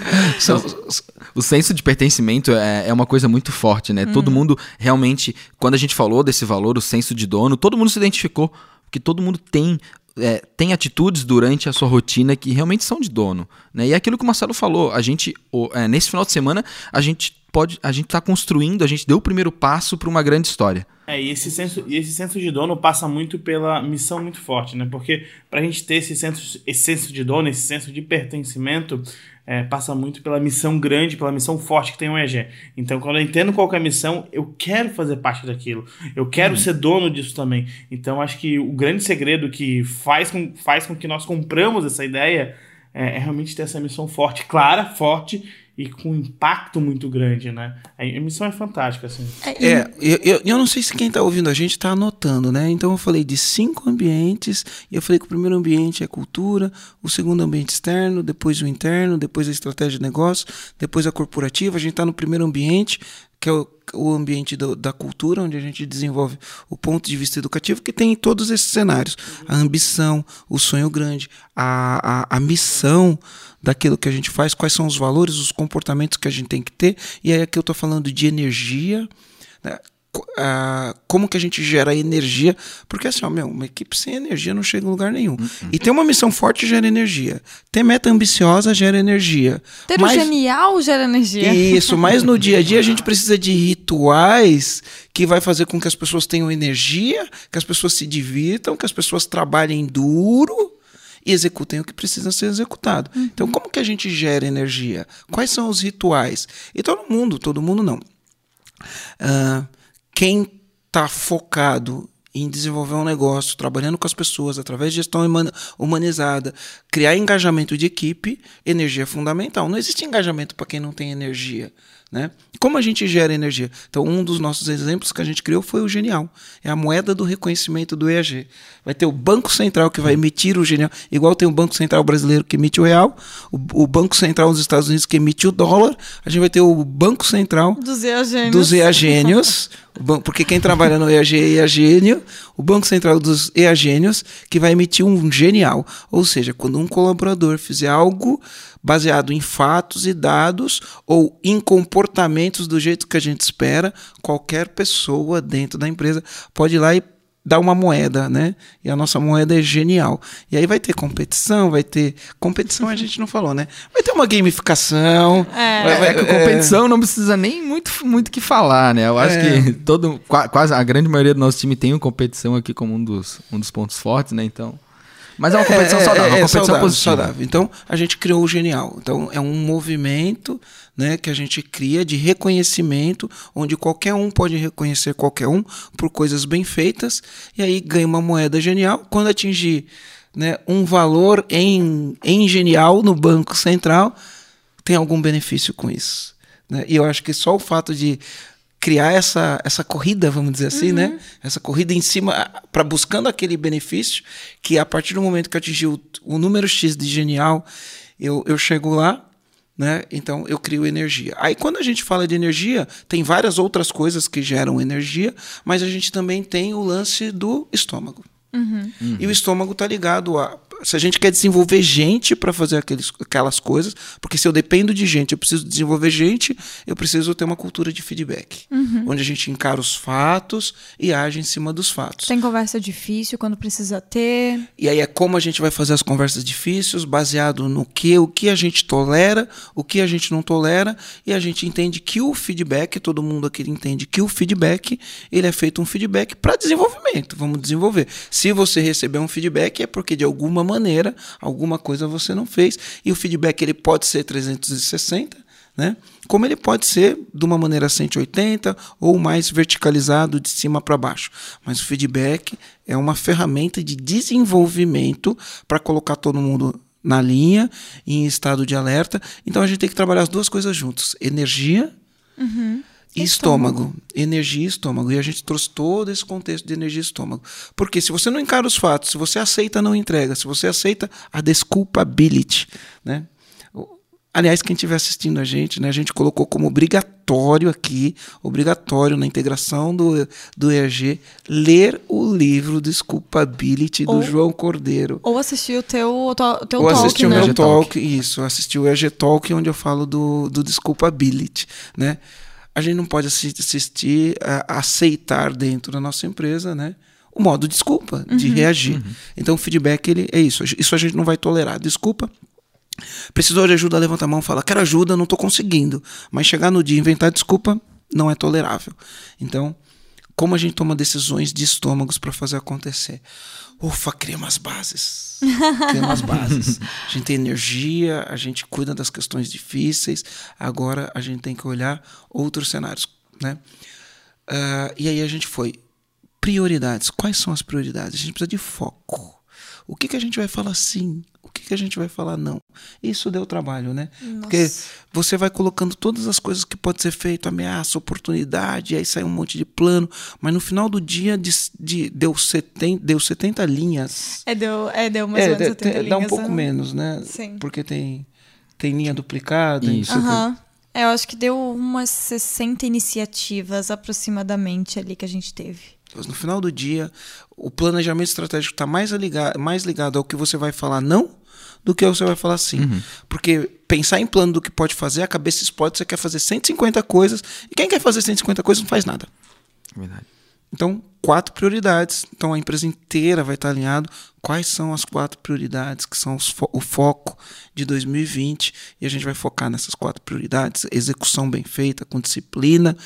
O senso de pertencimento é, é uma coisa muito forte, né? Todo mundo realmente, quando a gente falou desse valor, o senso de dono, todo mundo se identificou. Porque todo mundo tem, é, tem atitudes durante a sua rotina que realmente são de dono. Né? E é aquilo que o Marcelo falou. A gente, o- é, nesse final de semana, a gente pode. A gente está construindo, a gente deu o primeiro passo para uma grande história. É, e esse senso, e esse senso de dono passa muito pela missão muito forte, né? Porque pra gente ter esse senso, esse senso de dono, esse senso de pertencimento, é, passa muito pela missão grande, pela missão forte que tem o EG. Então, quando eu entendo qual é a missão, eu quero fazer parte daquilo. Eu quero ser dono disso também. Então, acho que o grande segredo que faz com, faz com que nós compramos essa ideia é, é realmente ter essa missão forte, clara, forte e com impacto muito grande, né? A a missão é fantástica, assim. É, eu, eu, eu não sei se quem está ouvindo a gente está anotando, né? Então eu falei de cinco ambientes, e eu falei que o primeiro ambiente é cultura, o segundo ambiente externo, depois o interno, depois a estratégia de negócio, depois a corporativa. A gente está no primeiro ambiente, que é o, o ambiente do- da cultura, onde a gente desenvolve o ponto de vista educativo, que tem todos esses cenários: a ambição, o sonho grande, a, a, a missão daquilo que a gente faz, quais são os valores, os comportamentos que a gente tem que ter. E aí aqui eu estou falando de energia, né? Ah, como que a gente gera energia, porque assim, ó, meu, uma equipe sem energia não chega em lugar nenhum. E ter uma missão forte gera energia. Ter meta ambiciosa gera energia. Ter Mas- o genial gera energia. isso, mas no dia a dia a gente precisa de rituais que vai fazer com que as pessoas tenham energia, que as pessoas se divirtam, que as pessoas trabalhem duro e executem o que precisa ser executado. Então, como que a gente gera energia? Quais são os rituais? E todo mundo, todo mundo não. Ah, quem está focado em desenvolver um negócio, trabalhando com as pessoas através de gestão humanizada, criar engajamento de equipe, energia é fundamental. Não existe engajamento para quem não tem energia. Né? Como a gente gera energia? Então, um dos nossos exemplos que a gente criou foi o Genial. É a moeda do reconhecimento do EAG. Vai ter o Banco Central que vai emitir o Genial, igual tem o Banco Central brasileiro que emite o real, o, o Banco Central dos Estados Unidos que emite o dólar, a gente vai ter o Banco Central Dos EAGênios. dos EAGênios, porque quem trabalha no EAG é EAGênio, o Banco Central dos EAGênios, que vai emitir um genial. Ou seja, quando um colaborador fizer algo baseado em fatos e dados ou em comportamentos do jeito que a gente espera, qualquer pessoa dentro da empresa pode ir lá e dar uma moeda, né? E a nossa moeda é genial. E aí vai ter competição, vai ter. Competição a gente não falou, né? Vai ter uma gamificação. É. vai- vai- É que competição não precisa nem muito muito que falar, né? Eu acho É. que todo qua- quase a grande maioria do nosso time tem uma competição aqui como um dos, um dos pontos fortes, né? Então, mas é uma competição saudável, uma competição saudável, positiva. saudável. Então, a gente criou o Genial. Então, é um movimento né, que a gente cria de reconhecimento, onde qualquer um pode reconhecer qualquer um por coisas bem feitas, e aí ganha uma moeda genial. Quando atingir né, um valor em, em genial no Banco Central, tem algum benefício com isso. né? E eu acho que só o fato de criar essa, essa corrida, vamos dizer assim, né? Essa corrida em cima, para buscando aquele benefício, que a partir do momento que eu atingir o, o número X de genial, eu, eu chego lá, né? Então eu crio energia. Aí quando a gente fala de energia, tem várias outras coisas que geram energia, mas a gente também tem o lance do estômago. E o estômago está ligado a. se a gente quer desenvolver gente para fazer aqueles, aquelas coisas, porque se eu dependo de gente, eu preciso desenvolver gente, eu preciso ter uma cultura de feedback, Uhum. onde a gente encara os fatos e age em cima dos fatos. Tem conversa difícil quando precisa ter. E aí é como a gente vai fazer as conversas difíceis, baseado no que, o que a gente tolera, o que a gente não tolera, e a gente entende que o feedback, todo mundo aqui entende que o feedback, ele é feito um feedback para desenvolvimento. Vamos desenvolver. Se você receber um feedback é porque de alguma maneira, alguma coisa você não fez, e o feedback ele pode ser 360, né? Como ele pode ser de uma maneira 180 ou mais verticalizado de cima para baixo. Mas o feedback é uma ferramenta de desenvolvimento para colocar todo mundo na linha, em estado de alerta. Então a gente tem que trabalhar as duas coisas juntas: energia e estômago. Energia e estômago. E a gente trouxe todo esse contexto de energia e estômago. Porque se você não encara os fatos, se você aceita, não entrega. Se você aceita a desculpability, né? Aliás, quem estiver assistindo a gente, né, a gente colocou como obrigatório aqui, obrigatório na integração do, do EAG, ler o livro Desculpability do Ou- João Cordeiro. Ou assistir o teu, o teu, o Ou talk, assistir o né? meu EG talk, Talk. isso, assistir o EG Talk, onde eu falo do, do Desculpability, né? A gente não pode assi- assistir, a- aceitar dentro da nossa empresa, né? O modo desculpa, de reagir. Então, o feedback, ele é isso. Isso a gente não vai tolerar. Desculpa, Precisou de ajuda, levanta a mão, fala, quero ajuda, não estou conseguindo. Mas chegar no dia e inventar desculpa não é tolerável. Então, como a gente toma decisões de estômagos para fazer acontecer? Ufa, cria umas bases. Cria umas bases. A gente tem energia, a gente cuida das questões difíceis. Agora a gente tem que olhar outros cenários, né? Ah, e aí a gente foi prioridades. Quais são as prioridades? A gente precisa de foco. O que, que a gente vai falar sim? O que, que a gente vai falar não? Isso deu trabalho, né? Porque você vai colocando todas as coisas que pode ser feito, ameaça, oportunidade, aí sai um monte de plano, mas no final do dia de, de- deu, 70, deu 70 linhas. É, deu, é, deu mais É, ou menos dá- 70 dá um linhas, pouco né? menos, né? Sim. Porque tem, tem linha duplicada. e Isso. Aham. É, eu acho que deu umas 60 iniciativas aproximadamente ali que a gente teve. Mas no final do dia, o planejamento estratégico está mais ligado, mais ligado ao que você vai falar não do que ao que você vai falar sim. Porque pensar em plano do que pode fazer, a cabeça explode, você quer fazer 150 coisas, e quem quer fazer 150 coisas não faz nada. Verdade. Então, quatro prioridades. Então, a empresa inteira vai estar alinhado. Quais são as quatro prioridades que são fo- o foco de 2020? E a gente vai focar nessas quatro prioridades. Execução bem feita, com disciplina.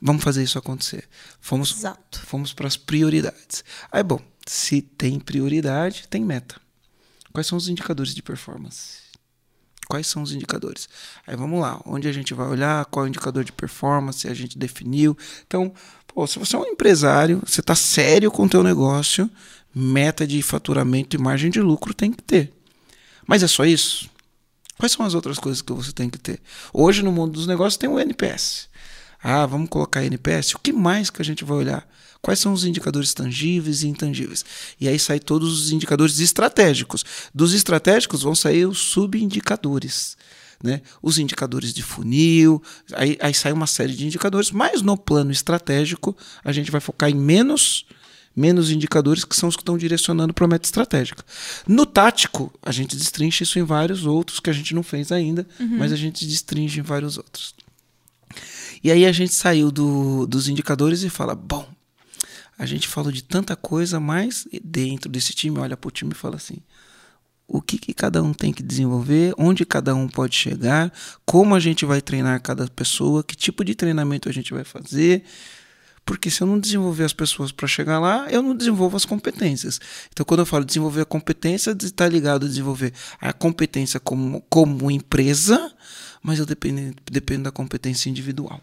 Vamos fazer isso acontecer. Fomos, Exato. fomos para as prioridades. Aí, bom, se tem prioridade, tem meta. Quais são os indicadores de performance? Quais são os indicadores? Aí vamos lá, onde a gente vai olhar, qual é o indicador de performance a gente definiu. Então, pô, se você é um empresário, você está sério com o teu negócio, meta de faturamento e margem de lucro tem que ter. Mas é só isso? Quais são as outras coisas que você tem que ter? Hoje, no mundo dos negócios, tem o NPS. Ah, vamos colocar NPS. O que mais que a gente vai olhar? Quais são os indicadores tangíveis e intangíveis? E aí saem todos os indicadores estratégicos. Dos estratégicos vão sair os subindicadores. Né? Os indicadores de funil, aí, aí sai uma série de indicadores, mas no plano estratégico a gente vai focar em menos menos indicadores que são os que estão direcionando para a meta estratégica. No tático, a gente destrincha isso em vários outros que a gente não fez ainda, mas a gente destrincha em vários outros. E aí a gente saiu do, dos indicadores e fala: bom, a gente falou de tanta coisa, mas dentro desse time, olha para o time e fala assim: o que, que cada um tem que desenvolver, onde cada um pode chegar, como a gente vai treinar cada pessoa, que tipo de treinamento a gente vai fazer. Porque se eu não desenvolver as pessoas para chegar lá, eu não desenvolvo as competências. Então, quando eu falo desenvolver a competência, está ligado a desenvolver a competência como, como empresa, mas eu dependo, dependo da competência individual.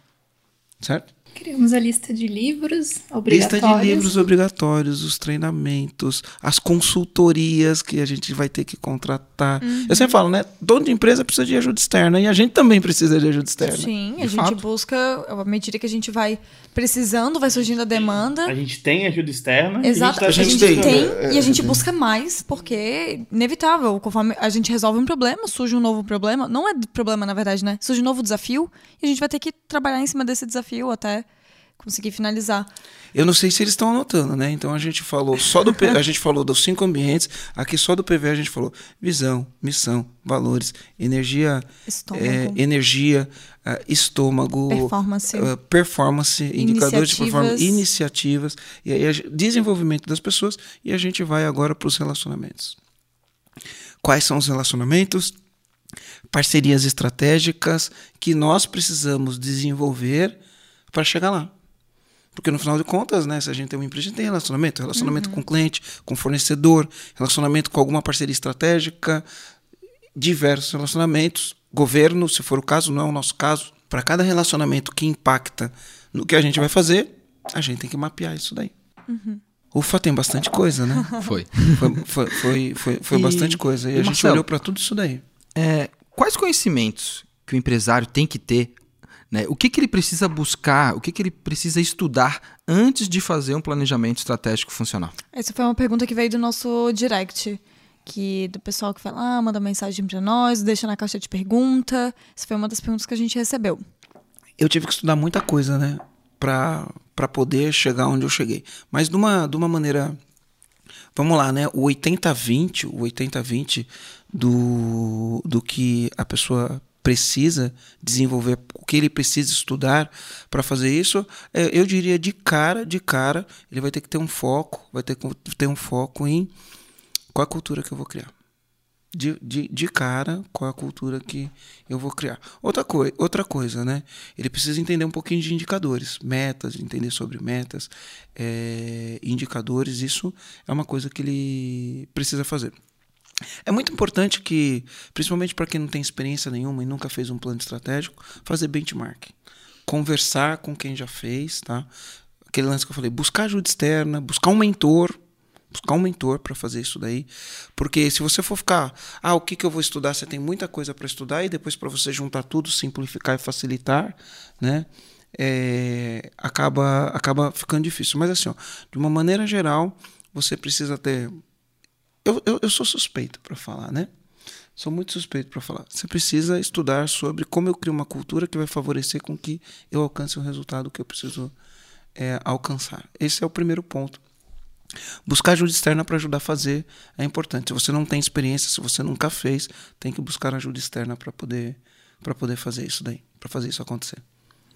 Certo? Criamos a lista de livros Lista obrigatórios. de livros obrigatórios, os treinamentos, as consultorias que a gente vai ter que contratar. Uhum. Eu sempre falo, né? Dono de empresa precisa de ajuda externa e a gente também precisa de ajuda externa. Sim, a gente fato. busca, à medida que a gente vai precisando, vai surgindo a demanda. A gente tem ajuda externa. Exato, a a gente, gente, tem, tá tem, é, e a gente tem. busca mais, porque é inevitável. Conforme a gente resolve um problema, surge um novo problema. Não é problema, na verdade, né? Surge um novo desafio e a gente vai ter que trabalhar em cima desse desafio até conseguir finalizar. Eu não sei se eles estão anotando, né? Então a gente falou só do a gente falou dos cinco ambientes, aqui só do PV a gente falou visão, missão, valores, energia, Estômago. é, energia, ah, estômago, Performance. ah, performance, indicadores de performance, Iniciativas. e aí a desenvolvimento das pessoas e a gente vai agora para os relacionamentos. Quais são os relacionamentos? Parcerias estratégicas que nós precisamos desenvolver para chegar lá. Porque no final de contas, né, se a gente tem uma empresa, a gente tem relacionamento, relacionamento com o cliente, com o fornecedor, relacionamento com alguma parceria estratégica, diversos relacionamentos, governo, se for o caso, não é o nosso caso. Para cada relacionamento que impacta no que a gente vai fazer, a gente tem que mapear isso daí. Ufa, tem bastante coisa, né? Foi. Foi, foi, foi, foi, foi E- bastante coisa. E, e a gente Marcelo? olhou para tudo isso daí. É, quais conhecimentos que o empresário tem que ter? Né? O que, que ele precisa buscar? O que, que ele precisa estudar antes de fazer um planejamento estratégico funcional? Essa foi uma pergunta que veio do nosso direct. Que do pessoal que fala, ah, manda mensagem pra nós, deixa na caixa de pergunta. Essa foi uma das perguntas que a gente recebeu. eu tive que estudar muita coisa, né? Pra, pra poder chegar onde eu cheguei. Mas de uma, de uma maneira. Vamos lá, né? O 80-20, o 80-20 do, do que a pessoa precisa desenvolver, o que ele precisa estudar para fazer isso, é, eu diria de cara, de cara, ele vai ter que ter um foco, vai ter que ter um foco em qual a cultura que eu vou criar de, de, de cara qual é a cultura que eu vou criar. Outra, coi outra coisa, né? Ele precisa entender um pouquinho de indicadores, metas, entender sobre metas, é, indicadores, isso é uma coisa que ele precisa fazer. É muito importante que, principalmente para quem não tem experiência nenhuma e nunca fez um plano estratégico, fazer benchmark. Conversar com quem já fez, tá? Aquele lance que eu falei, buscar ajuda externa, buscar um mentor, buscar um mentor para fazer isso daí, porque se você for ficar, ah, o que que eu vou estudar? Você tem muita coisa para estudar e depois para você juntar tudo, simplificar e facilitar, né? É, acaba acaba ficando difícil. Mas assim, ó, de uma maneira geral, você precisa ter eu, eu, eu sou suspeito para falar, né? Sou muito suspeito para falar. Você precisa estudar sobre como eu crio uma cultura que vai favorecer com que eu alcance o resultado que eu preciso é, alcançar. Esse é o primeiro ponto. Buscar ajuda externa para ajudar a fazer é importante. Se você não tem experiência, se você nunca fez, tem que buscar ajuda externa para poder para poder fazer isso daí, para fazer isso acontecer.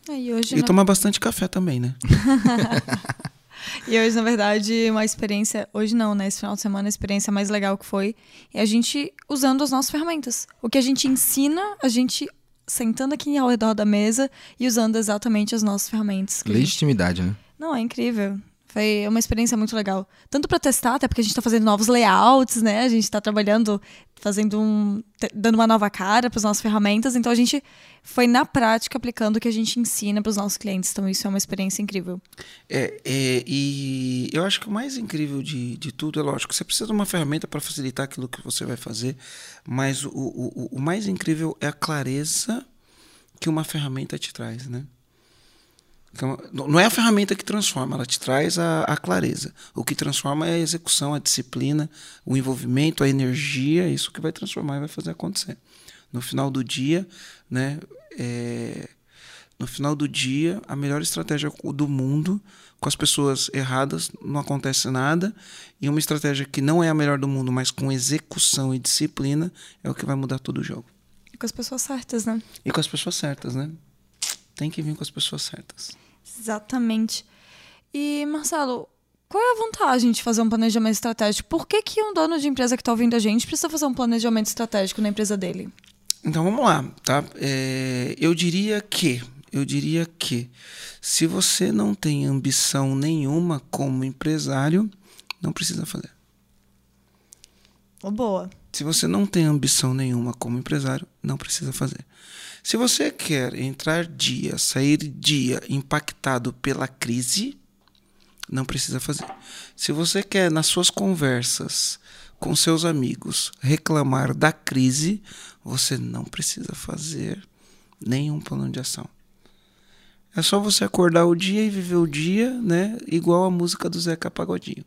É, E hoje, E na... tomar bastante café também, né? e hoje, na verdade, uma experiência. Hoje não, né? Esse final de semana, a experiência mais legal que foi é a gente usando as nossas ferramentas. O que a gente ensina, a gente sentando aqui ao redor da mesa e usando exatamente as nossas ferramentas. a gente- Legitimidade, né? Não, é incrível. Foi uma experiência muito legal. Tanto para testar, até porque a gente está fazendo novos layouts, né? A gente está trabalhando, fazendo um. dando uma nova cara para as nossas ferramentas. Então a gente foi na prática aplicando o que a gente ensina para os nossos clientes. Então isso é uma experiência incrível. É, é, e eu acho que o mais incrível de, de tudo é lógico, você precisa de uma ferramenta para facilitar aquilo que você vai fazer, mas o, o- o mais incrível é a clareza que uma ferramenta te traz, né? Então, não é a ferramenta que transforma, ela te traz a, a clareza. O que transforma é a execução, a disciplina, o envolvimento, a energia, isso que vai transformar e vai fazer acontecer. No final do dia, né, é, no final do dia, a melhor estratégia do mundo, com as pessoas erradas, não acontece nada. E uma estratégia que não é a melhor do mundo, mas com execução e disciplina, é o que vai mudar todo o jogo. E com as pessoas certas, né? E com as pessoas certas, né? Tem que vir com as pessoas certas. Exatamente. E, Marcelo, qual é a vantagem de fazer um planejamento estratégico? Por que, que um dono de empresa que está ouvindo a gente precisa fazer um planejamento estratégico na empresa dele? Então vamos lá, tá? É, eu diria que, eu diria que, se você não tem ambição nenhuma como empresário, não precisa fazer. Oh, boa. Se você não tem ambição nenhuma como empresário, não precisa fazer. Se você quer entrar dia, sair dia impactado pela crise, não precisa fazer. Se você quer, nas suas conversas com seus amigos, reclamar da crise, você não precisa fazer nenhum plano de ação. É só você acordar o dia e viver o dia, né? Igual a música do Zeca Pagodinho.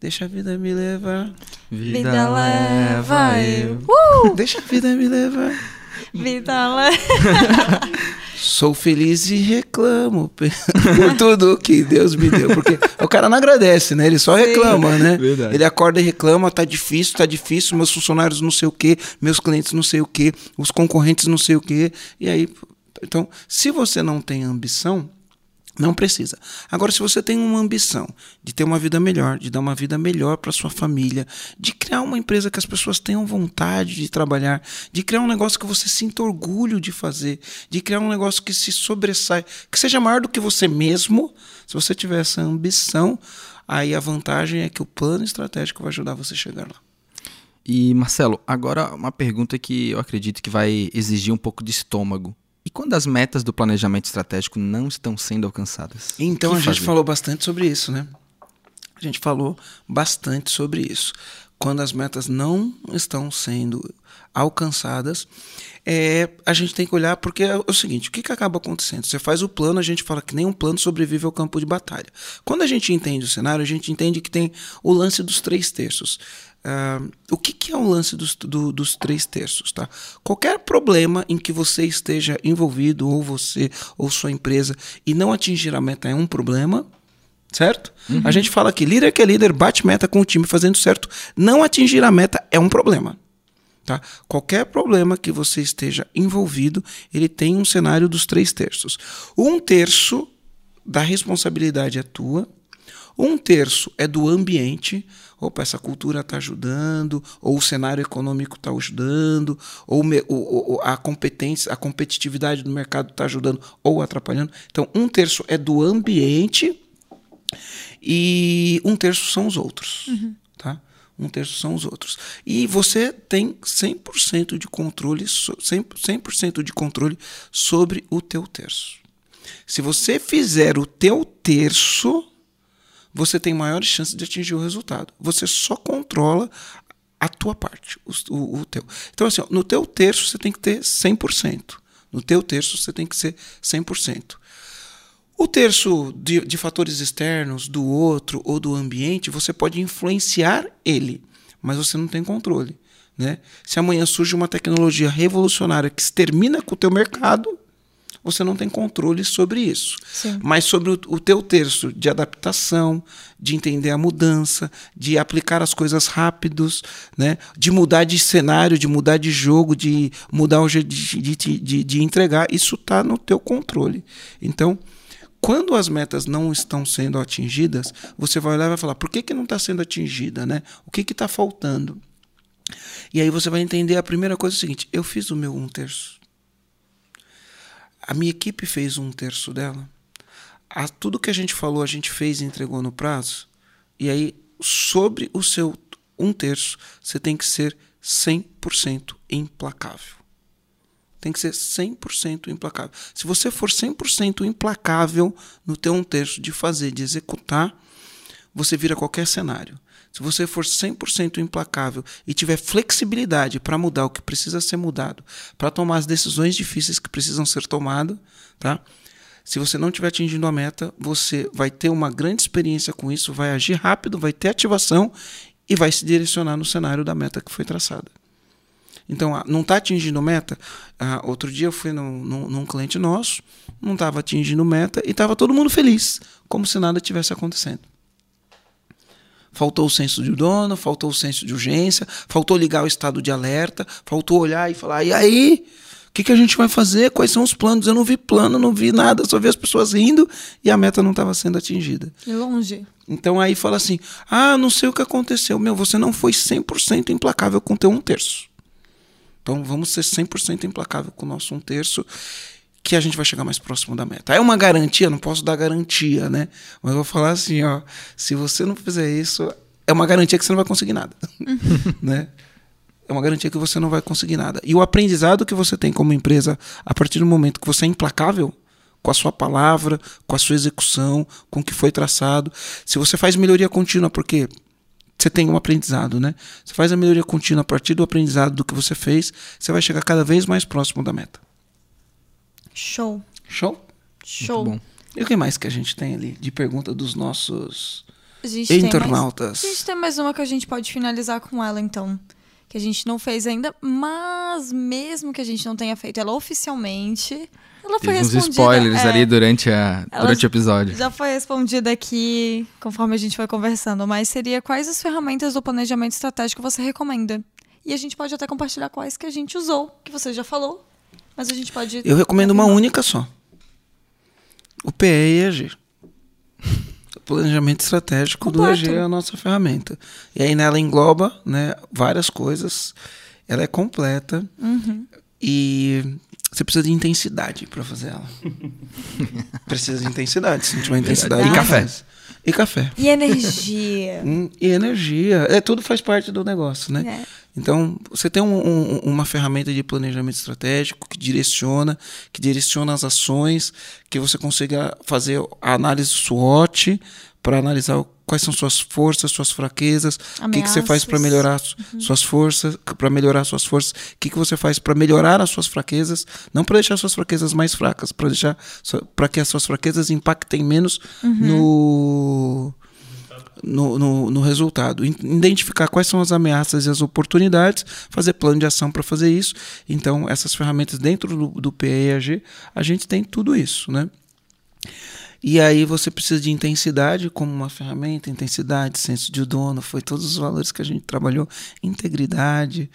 Deixa a vida me levar. Vida leva eu. Deixa a vida me levar. Vida leva. Sou feliz e reclamo por tudo que Deus me deu. Porque o cara não agradece, né? Ele só reclama, né? Verdade. Ele acorda e reclama, tá difícil, tá difícil, meus funcionários não sei o quê, meus clientes não sei o quê, os concorrentes não sei o quê. E aí, então, se você não tem ambição, não precisa. Agora, se você tem uma ambição de ter uma vida melhor, de dar uma vida melhor para sua família, de criar uma empresa que as pessoas tenham vontade de trabalhar, de criar um negócio que você sinta orgulho de fazer, de criar um negócio que se sobressai, que seja maior do que você mesmo, se você tiver essa ambição, aí a vantagem é que o plano estratégico vai ajudar você a chegar lá. E Marcelo, agora uma pergunta que eu acredito que vai exigir um pouco de estômago. E quando as metas do planejamento estratégico não estão sendo alcançadas? Então a gente fazer? falou bastante sobre isso, né? A gente falou bastante sobre isso. Quando as metas não estão sendo alcançadas, é, a gente tem que olhar, porque é o seguinte: o que, que acaba acontecendo? Você faz o plano, a gente fala que nem um plano sobrevive ao campo de batalha. Quando a gente entende o cenário, a gente entende que tem o lance dos três terços. Ah, o que, que é o lance dos, do- dos três terços? Tá? Qualquer problema em que você esteja envolvido, ou você, ou sua empresa, e não atingir a meta é um problema, certo? A gente fala que líder que é líder bate meta com o time fazendo certo, não atingir a meta é um problema. Tá? Qualquer problema que você esteja envolvido, ele tem um cenário dos três terços. Um terço da responsabilidade é tua, um terço é do ambiente. Opa, essa cultura está ajudando, ou o cenário econômico está ajudando, ou o me- o- o- a competência, a competitividade do mercado está ajudando ou atrapalhando. Então, um terço é do ambiente e um terço são os outros. Tá? Um terço são os outros. E você tem 100% de controle, so- 100%, 100% de controle sobre o teu terço. Se você fizer o teu terço, você tem maiores chances de atingir o resultado. Você só controla a tua parte, o, o- o teu. Então, assim, ó, no teu terço você tem que ter 100%. No teu terço você tem que ser 100%. O terço de, de fatores externos, do outro ou do ambiente, você pode influenciar ele, mas você não tem controle. Né? Se amanhã surge uma tecnologia revolucionária que extermina com o teu mercado, você não tem controle sobre isso. Sim. Mas sobre o, o teu terço de adaptação, de entender a mudança, de aplicar as coisas rápidos, né? de mudar de cenário, de mudar de jogo, de mudar o jeito de, de, de, de entregar, isso está no teu controle. Então, quando as metas não estão sendo atingidas, você vai olhar e vai falar, por que, que não está sendo atingida? Né? O que está faltando? E aí você vai entender a primeira coisa é o seguinte: eu fiz o meu um terço. A minha equipe fez um terço dela. A, tudo que a gente falou, a gente fez e entregou no prazo. E aí, sobre o seu um terço, você tem que ser 100% implacável. Tem que ser 100% implacável. Se você for 100% implacável no teu um terço de fazer, de executar, você vira qualquer cenário. Se você for 100% implacável e tiver flexibilidade para mudar o que precisa ser mudado, para tomar as decisões difíceis que precisam ser tomadas, tá? Se você não estiver atingindo a meta, você vai ter uma grande experiência com isso, vai agir rápido, vai ter ativação e vai se direcionar no cenário da meta que foi traçada. Então, ah, não está atingindo meta. Ah, outro dia eu fui num, num, num cliente nosso, não estava atingindo meta e estava todo mundo feliz, como se nada tivesse acontecendo. Faltou o senso de dono, faltou o senso de urgência, faltou ligar o estado de alerta, faltou olhar e falar: e aí? O que, que a gente vai fazer? Quais são os planos? Eu não vi plano, não vi nada, só vi as pessoas rindo e a meta não estava sendo atingida. Longe. Então aí fala assim: ah, não sei o que aconteceu. Meu, você não foi 100% implacável com o teu um terço. Então vamos ser 100% implacável com o nosso um terço, que a gente vai chegar mais próximo da meta. É uma garantia, não posso dar garantia, né? Mas vou falar assim: ó, se você não fizer isso, é uma garantia que você não vai conseguir nada. né? É uma garantia que você não vai conseguir nada. E o aprendizado que você tem como empresa, a partir do momento que você é implacável com a sua palavra, com a sua execução, com o que foi traçado, se você faz melhoria contínua, porque você tem um aprendizado, né? Você faz a melhoria contínua a partir do aprendizado do que você fez, você vai chegar cada vez mais próximo da meta. Show. Show? Show. bom. E o que mais que a gente tem ali de pergunta dos nossos A gente tem mais- internautas? A gente tem mais uma que a gente pode finalizar com ela, então. Que a gente não fez ainda, mas mesmo que a gente não tenha feito ela oficialmente, ela ela foi Teve uns respondida. spoilers é, ali durante, a, durante o episódio. Já foi respondida aqui conforme a gente foi conversando, mas seria quais as ferramentas do planejamento estratégico você recomenda? E a gente pode até compartilhar quais que a gente usou, que você já falou, mas a gente pode. Eu recomendo uma única só. O PE e EAG. O planejamento estratégico do Completo. EAG é a nossa ferramenta. E aí nela engloba né, várias coisas. Ela é completa. Uhum. E você precisa de intensidade para fazer ela. precisa de intensidade. Se não tiver intensidade. E café. E café. E energia. Hum, E energia. É, tudo faz parte do negócio, né? É. Então, você tem um- um- uma ferramenta de planejamento estratégico que direciona, que direciona as ações, que você consiga fazer a análise SWOT para analisar quais são suas forças, suas fraquezas, o que, que você faz para melhorar su- suas forças, para melhorar suas forças, o que, que você faz para melhorar as suas fraquezas, não para deixar suas fraquezas mais fracas, para deixar para que as suas fraquezas impactem menos no no, no, no resultado. Identificar quais são as ameaças e as oportunidades, fazer plano de ação para fazer isso. Então, essas ferramentas dentro do, do PEAG, a gente tem tudo isso, né? E aí você precisa de intensidade como uma ferramenta, intensidade, senso de dono, foi todos os valores que a gente trabalhou, integridade,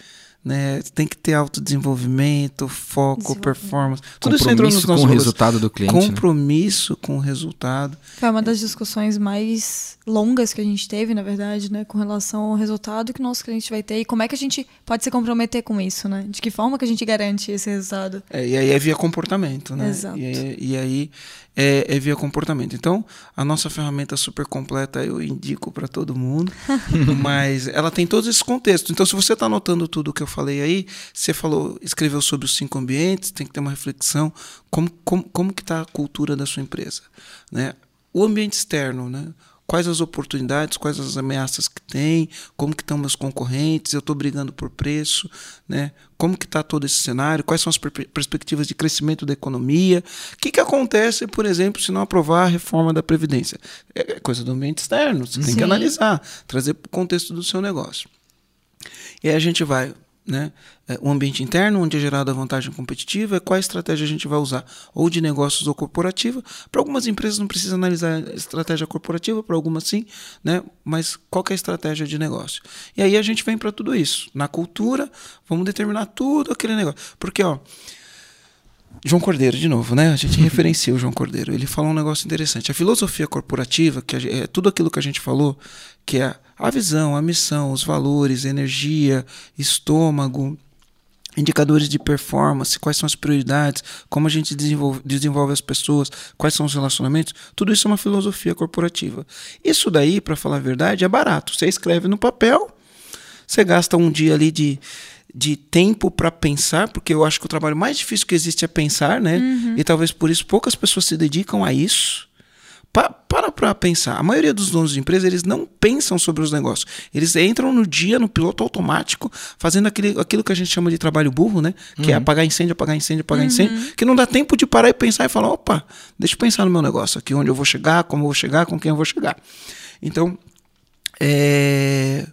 né? Tem que ter autodesenvolvimento, foco, performance. Tudo isso entra nos Compromisso nossos com o resultado do cliente. né? Compromisso com o resultado. Foi uma das discussões mais longas que a gente teve, na verdade, né, com relação ao resultado que o nosso cliente vai ter e como é que a gente pode se comprometer com isso, né? De que forma que a gente garante esse resultado? É, e aí é via comportamento, né? Exato. E aí, e aí é, é via comportamento. Então, a nossa ferramenta super completa eu indico para todo mundo, mas ela tem todos esses contextos. Então, se você está anotando tudo que eu falei aí, você falou, escreveu sobre os cinco ambientes, tem que ter uma reflexão como como, como que está a cultura da sua empresa, né? O ambiente externo, né? Quais as oportunidades, quais as ameaças que tem, como que estão meus concorrentes, eu estou brigando por preço, né? Como que está todo esse cenário, quais são as per- perspectivas de crescimento da economia, o que, que acontece, por exemplo, se não aprovar a reforma da Previdência? É coisa do ambiente externo, você tem Sim. que analisar, trazer para o contexto do seu negócio. E aí a gente vai, né? é, O ambiente interno, onde é gerada a vantagem competitiva, qual a estratégia a gente vai usar, ou de negócios ou corporativa. Para algumas empresas não precisa analisar a estratégia corporativa, para algumas sim, né? Mas qual que é a estratégia de negócio? E aí a gente vem para tudo isso. Na cultura, vamos determinar tudo aquele negócio. Porque, ó, João Cordeiro, de novo, né? A gente referencia o João Cordeiro. Ele falou um negócio interessante. A filosofia corporativa, que é tudo aquilo que a gente falou, que é a visão, a missão, os valores, energia, estômago, indicadores de performance, quais são as prioridades, como a gente desenvolve, desenvolve as pessoas, quais são os relacionamentos, tudo isso é uma filosofia corporativa. Isso daí, para falar a verdade, é barato. Você escreve no papel, você gasta um dia ali de, de tempo para pensar, porque eu acho que o trabalho mais difícil que existe é pensar, né? E talvez por isso poucas pessoas se dedicam a isso. Pa- para para pensar. A maioria dos donos de empresa, eles não pensam sobre os negócios. Eles entram no dia, no piloto automático, fazendo aquele, aquilo que a gente chama de trabalho burro, né? Que é apagar incêndio, apagar incêndio, apagar incêndio. Que não dá tempo de parar e pensar e falar, opa, deixa eu pensar no meu negócio aqui, onde eu vou chegar, como eu vou chegar, com quem eu vou chegar. Então, é,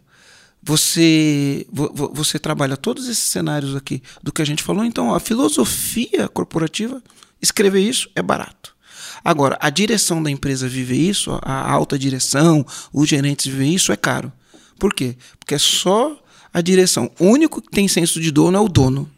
você vo- vo- você trabalha todos esses cenários aqui do que a gente falou. Então, a filosofia corporativa, escrever isso é barato. Agora, a direção da empresa viver isso, a alta direção, os gerentes viver isso é caro. Por quê? Porque é só a direção. O único que tem senso de dono é o dono.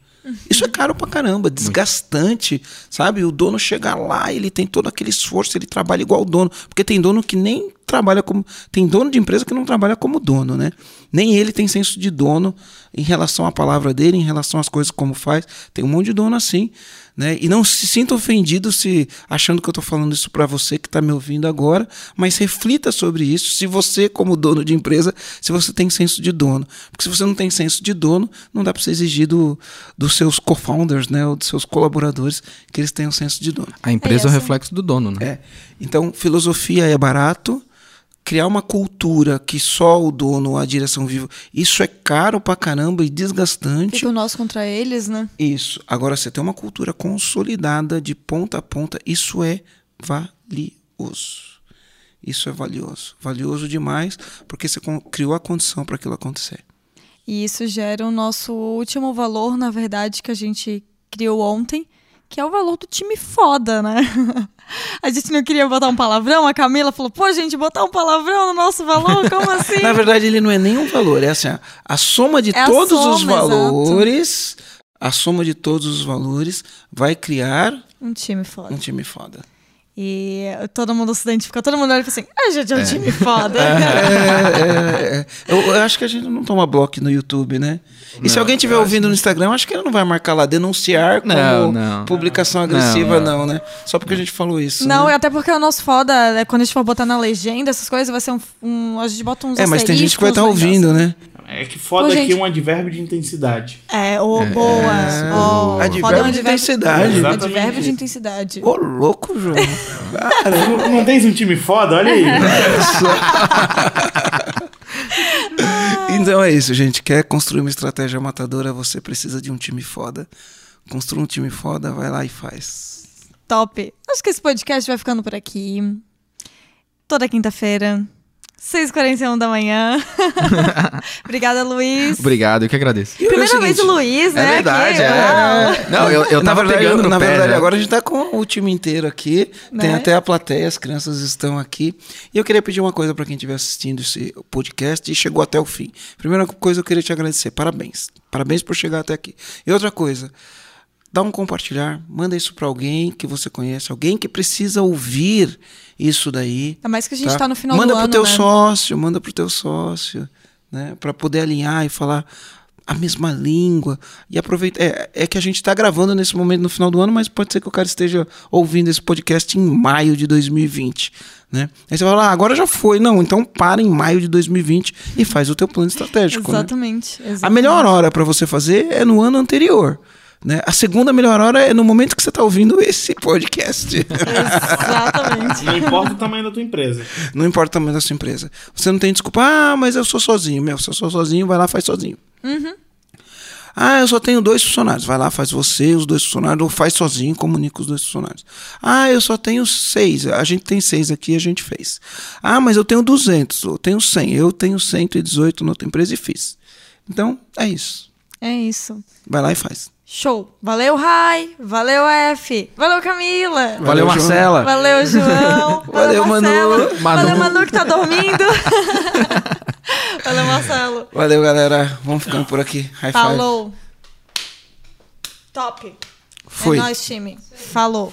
Isso é caro pra caramba, desgastante, sabe? O dono chega lá, ele tem todo aquele esforço, ele trabalha igual o dono. Porque tem dono que nem trabalha como. Tem dono de empresa que não trabalha como dono, né? Nem ele tem senso de dono em relação à palavra dele, em relação às coisas como faz. Tem um monte de dono assim, né? E não se sinta ofendido se achando que eu tô falando isso para você que tá me ouvindo agora, mas reflita sobre isso. Se você, como dono de empresa, se você tem senso de dono. Porque se você não tem senso de dono, não dá para você exigir do, dos seus co-founders, né? Ou dos seus colaboradores que eles tenham senso de dono. A empresa é o essa- reflexo do dono, né? É. Então, filosofia é barato. Criar uma cultura que só o dono, a direção viva, isso é caro pra caramba e desgastante. Fica o nosso contra eles, né? Isso. Agora, você tem uma cultura consolidada de ponta a ponta, isso é valioso. Isso é valioso. Valioso demais, porque você criou a condição para aquilo acontecer. E isso gera o nosso último valor, na verdade, que a gente criou ontem, que é o valor do time foda, né? A gente não queria botar um palavrão, a Camila falou, pô, gente, botar um palavrão no nosso valor? Como assim? Na verdade, ele não é nenhum valor, é assim, a, soma de É todos os soma, exato. valores, a soma de todos os valores vai criar Um time foda. um time foda. E todo mundo se identifica, todo mundo olha e fala assim, a gente é um time foda. É, é, é. Eu, eu acho que a gente não toma bloco no YouTube, né? E se Não, alguém estiver ouvindo no Instagram, acho que ele não vai marcar lá denunciar como Não, não. publicação agressiva, Não, não, né? Só porque a gente falou isso. Não, né? até porque o nosso foda, é, quando a gente for botar na legenda, essas coisas, vai ser um. um- a gente bota uns É, mas tem gente que vai estar asteriscos, ouvindo, né? É que foda Pô, aqui gente. é um advérbio de intensidade. É, ô, boa. ó, Advérbio foda é um de intensidade. Exatamente Advérbio de intensidade. Ô, louco, João. Cara, Não, não tens um time foda? Olha aí. Então é isso, gente. Quer construir uma estratégia matadora, você precisa de um time foda. Construa um time foda, vai lá e faz. Top. Acho que esse podcast vai ficando por aqui. Toda quinta-feira, 6h41 da manhã. Obrigada, Luiz. Obrigado, eu que agradeço. Primeira é o vez o seguinte, Luiz, né? É verdade, aqui. É. Não, eu, eu na tava verdade, pegando no na pé verdade já. agora a gente tá com o time inteiro aqui. Tem Né? até a plateia, as crianças estão aqui. E eu queria pedir uma coisa para quem estiver assistindo esse podcast e chegou até o fim. Primeira coisa, eu queria te agradecer. Parabéns. Parabéns por chegar até aqui. E outra coisa, dá um compartilhar, manda isso para alguém que você conhece, alguém que precisa ouvir isso daí. Ainda mais que a gente tá, no final manda do pro ano, teu né? sócio, manda pro teu sócio, né, para poder alinhar e falar a mesma língua e aproveita é, é que a gente está gravando nesse momento no final do ano, mas pode ser que o cara esteja ouvindo esse podcast em maio de 2020, né? Aí você vai falar, ah, agora já foi, não, então para em maio de 2020 e faz o teu plano estratégico, né? Exatamente, exatamente. A melhor hora para você fazer é no ano anterior. Né? A segunda melhor hora é no momento que você está ouvindo esse podcast. Exatamente. Não importa o tamanho da tua empresa. Não importa o tamanho da sua empresa. Você não tem desculpa, ah, mas eu sou sozinho. Meu, se eu sou sozinho, vai lá, faz sozinho. Ah, eu só tenho dois funcionários. Vai lá, faz você, os dois funcionários, ou faz sozinho, comunica com os dois funcionários. Ah, eu só tenho seis. A gente tem seis aqui, a gente fez. Ah, mas eu tenho 200, eu tenho 100. Eu tenho 118 na outra empresa e fiz. Então, é isso. É isso. Vai lá e faz. Show. Valeu, Rai. Valeu, F. Valeu, Camila. Valeu, João. Marcela. Valeu, João. Valeu, Manu. Marcelo. Manu. Valeu, Manu, que tá dormindo. Valeu, Marcelo. Valeu, galera. Vamos ficando por aqui. High five. Falou. Top. Foi. É nóis, time. Falou.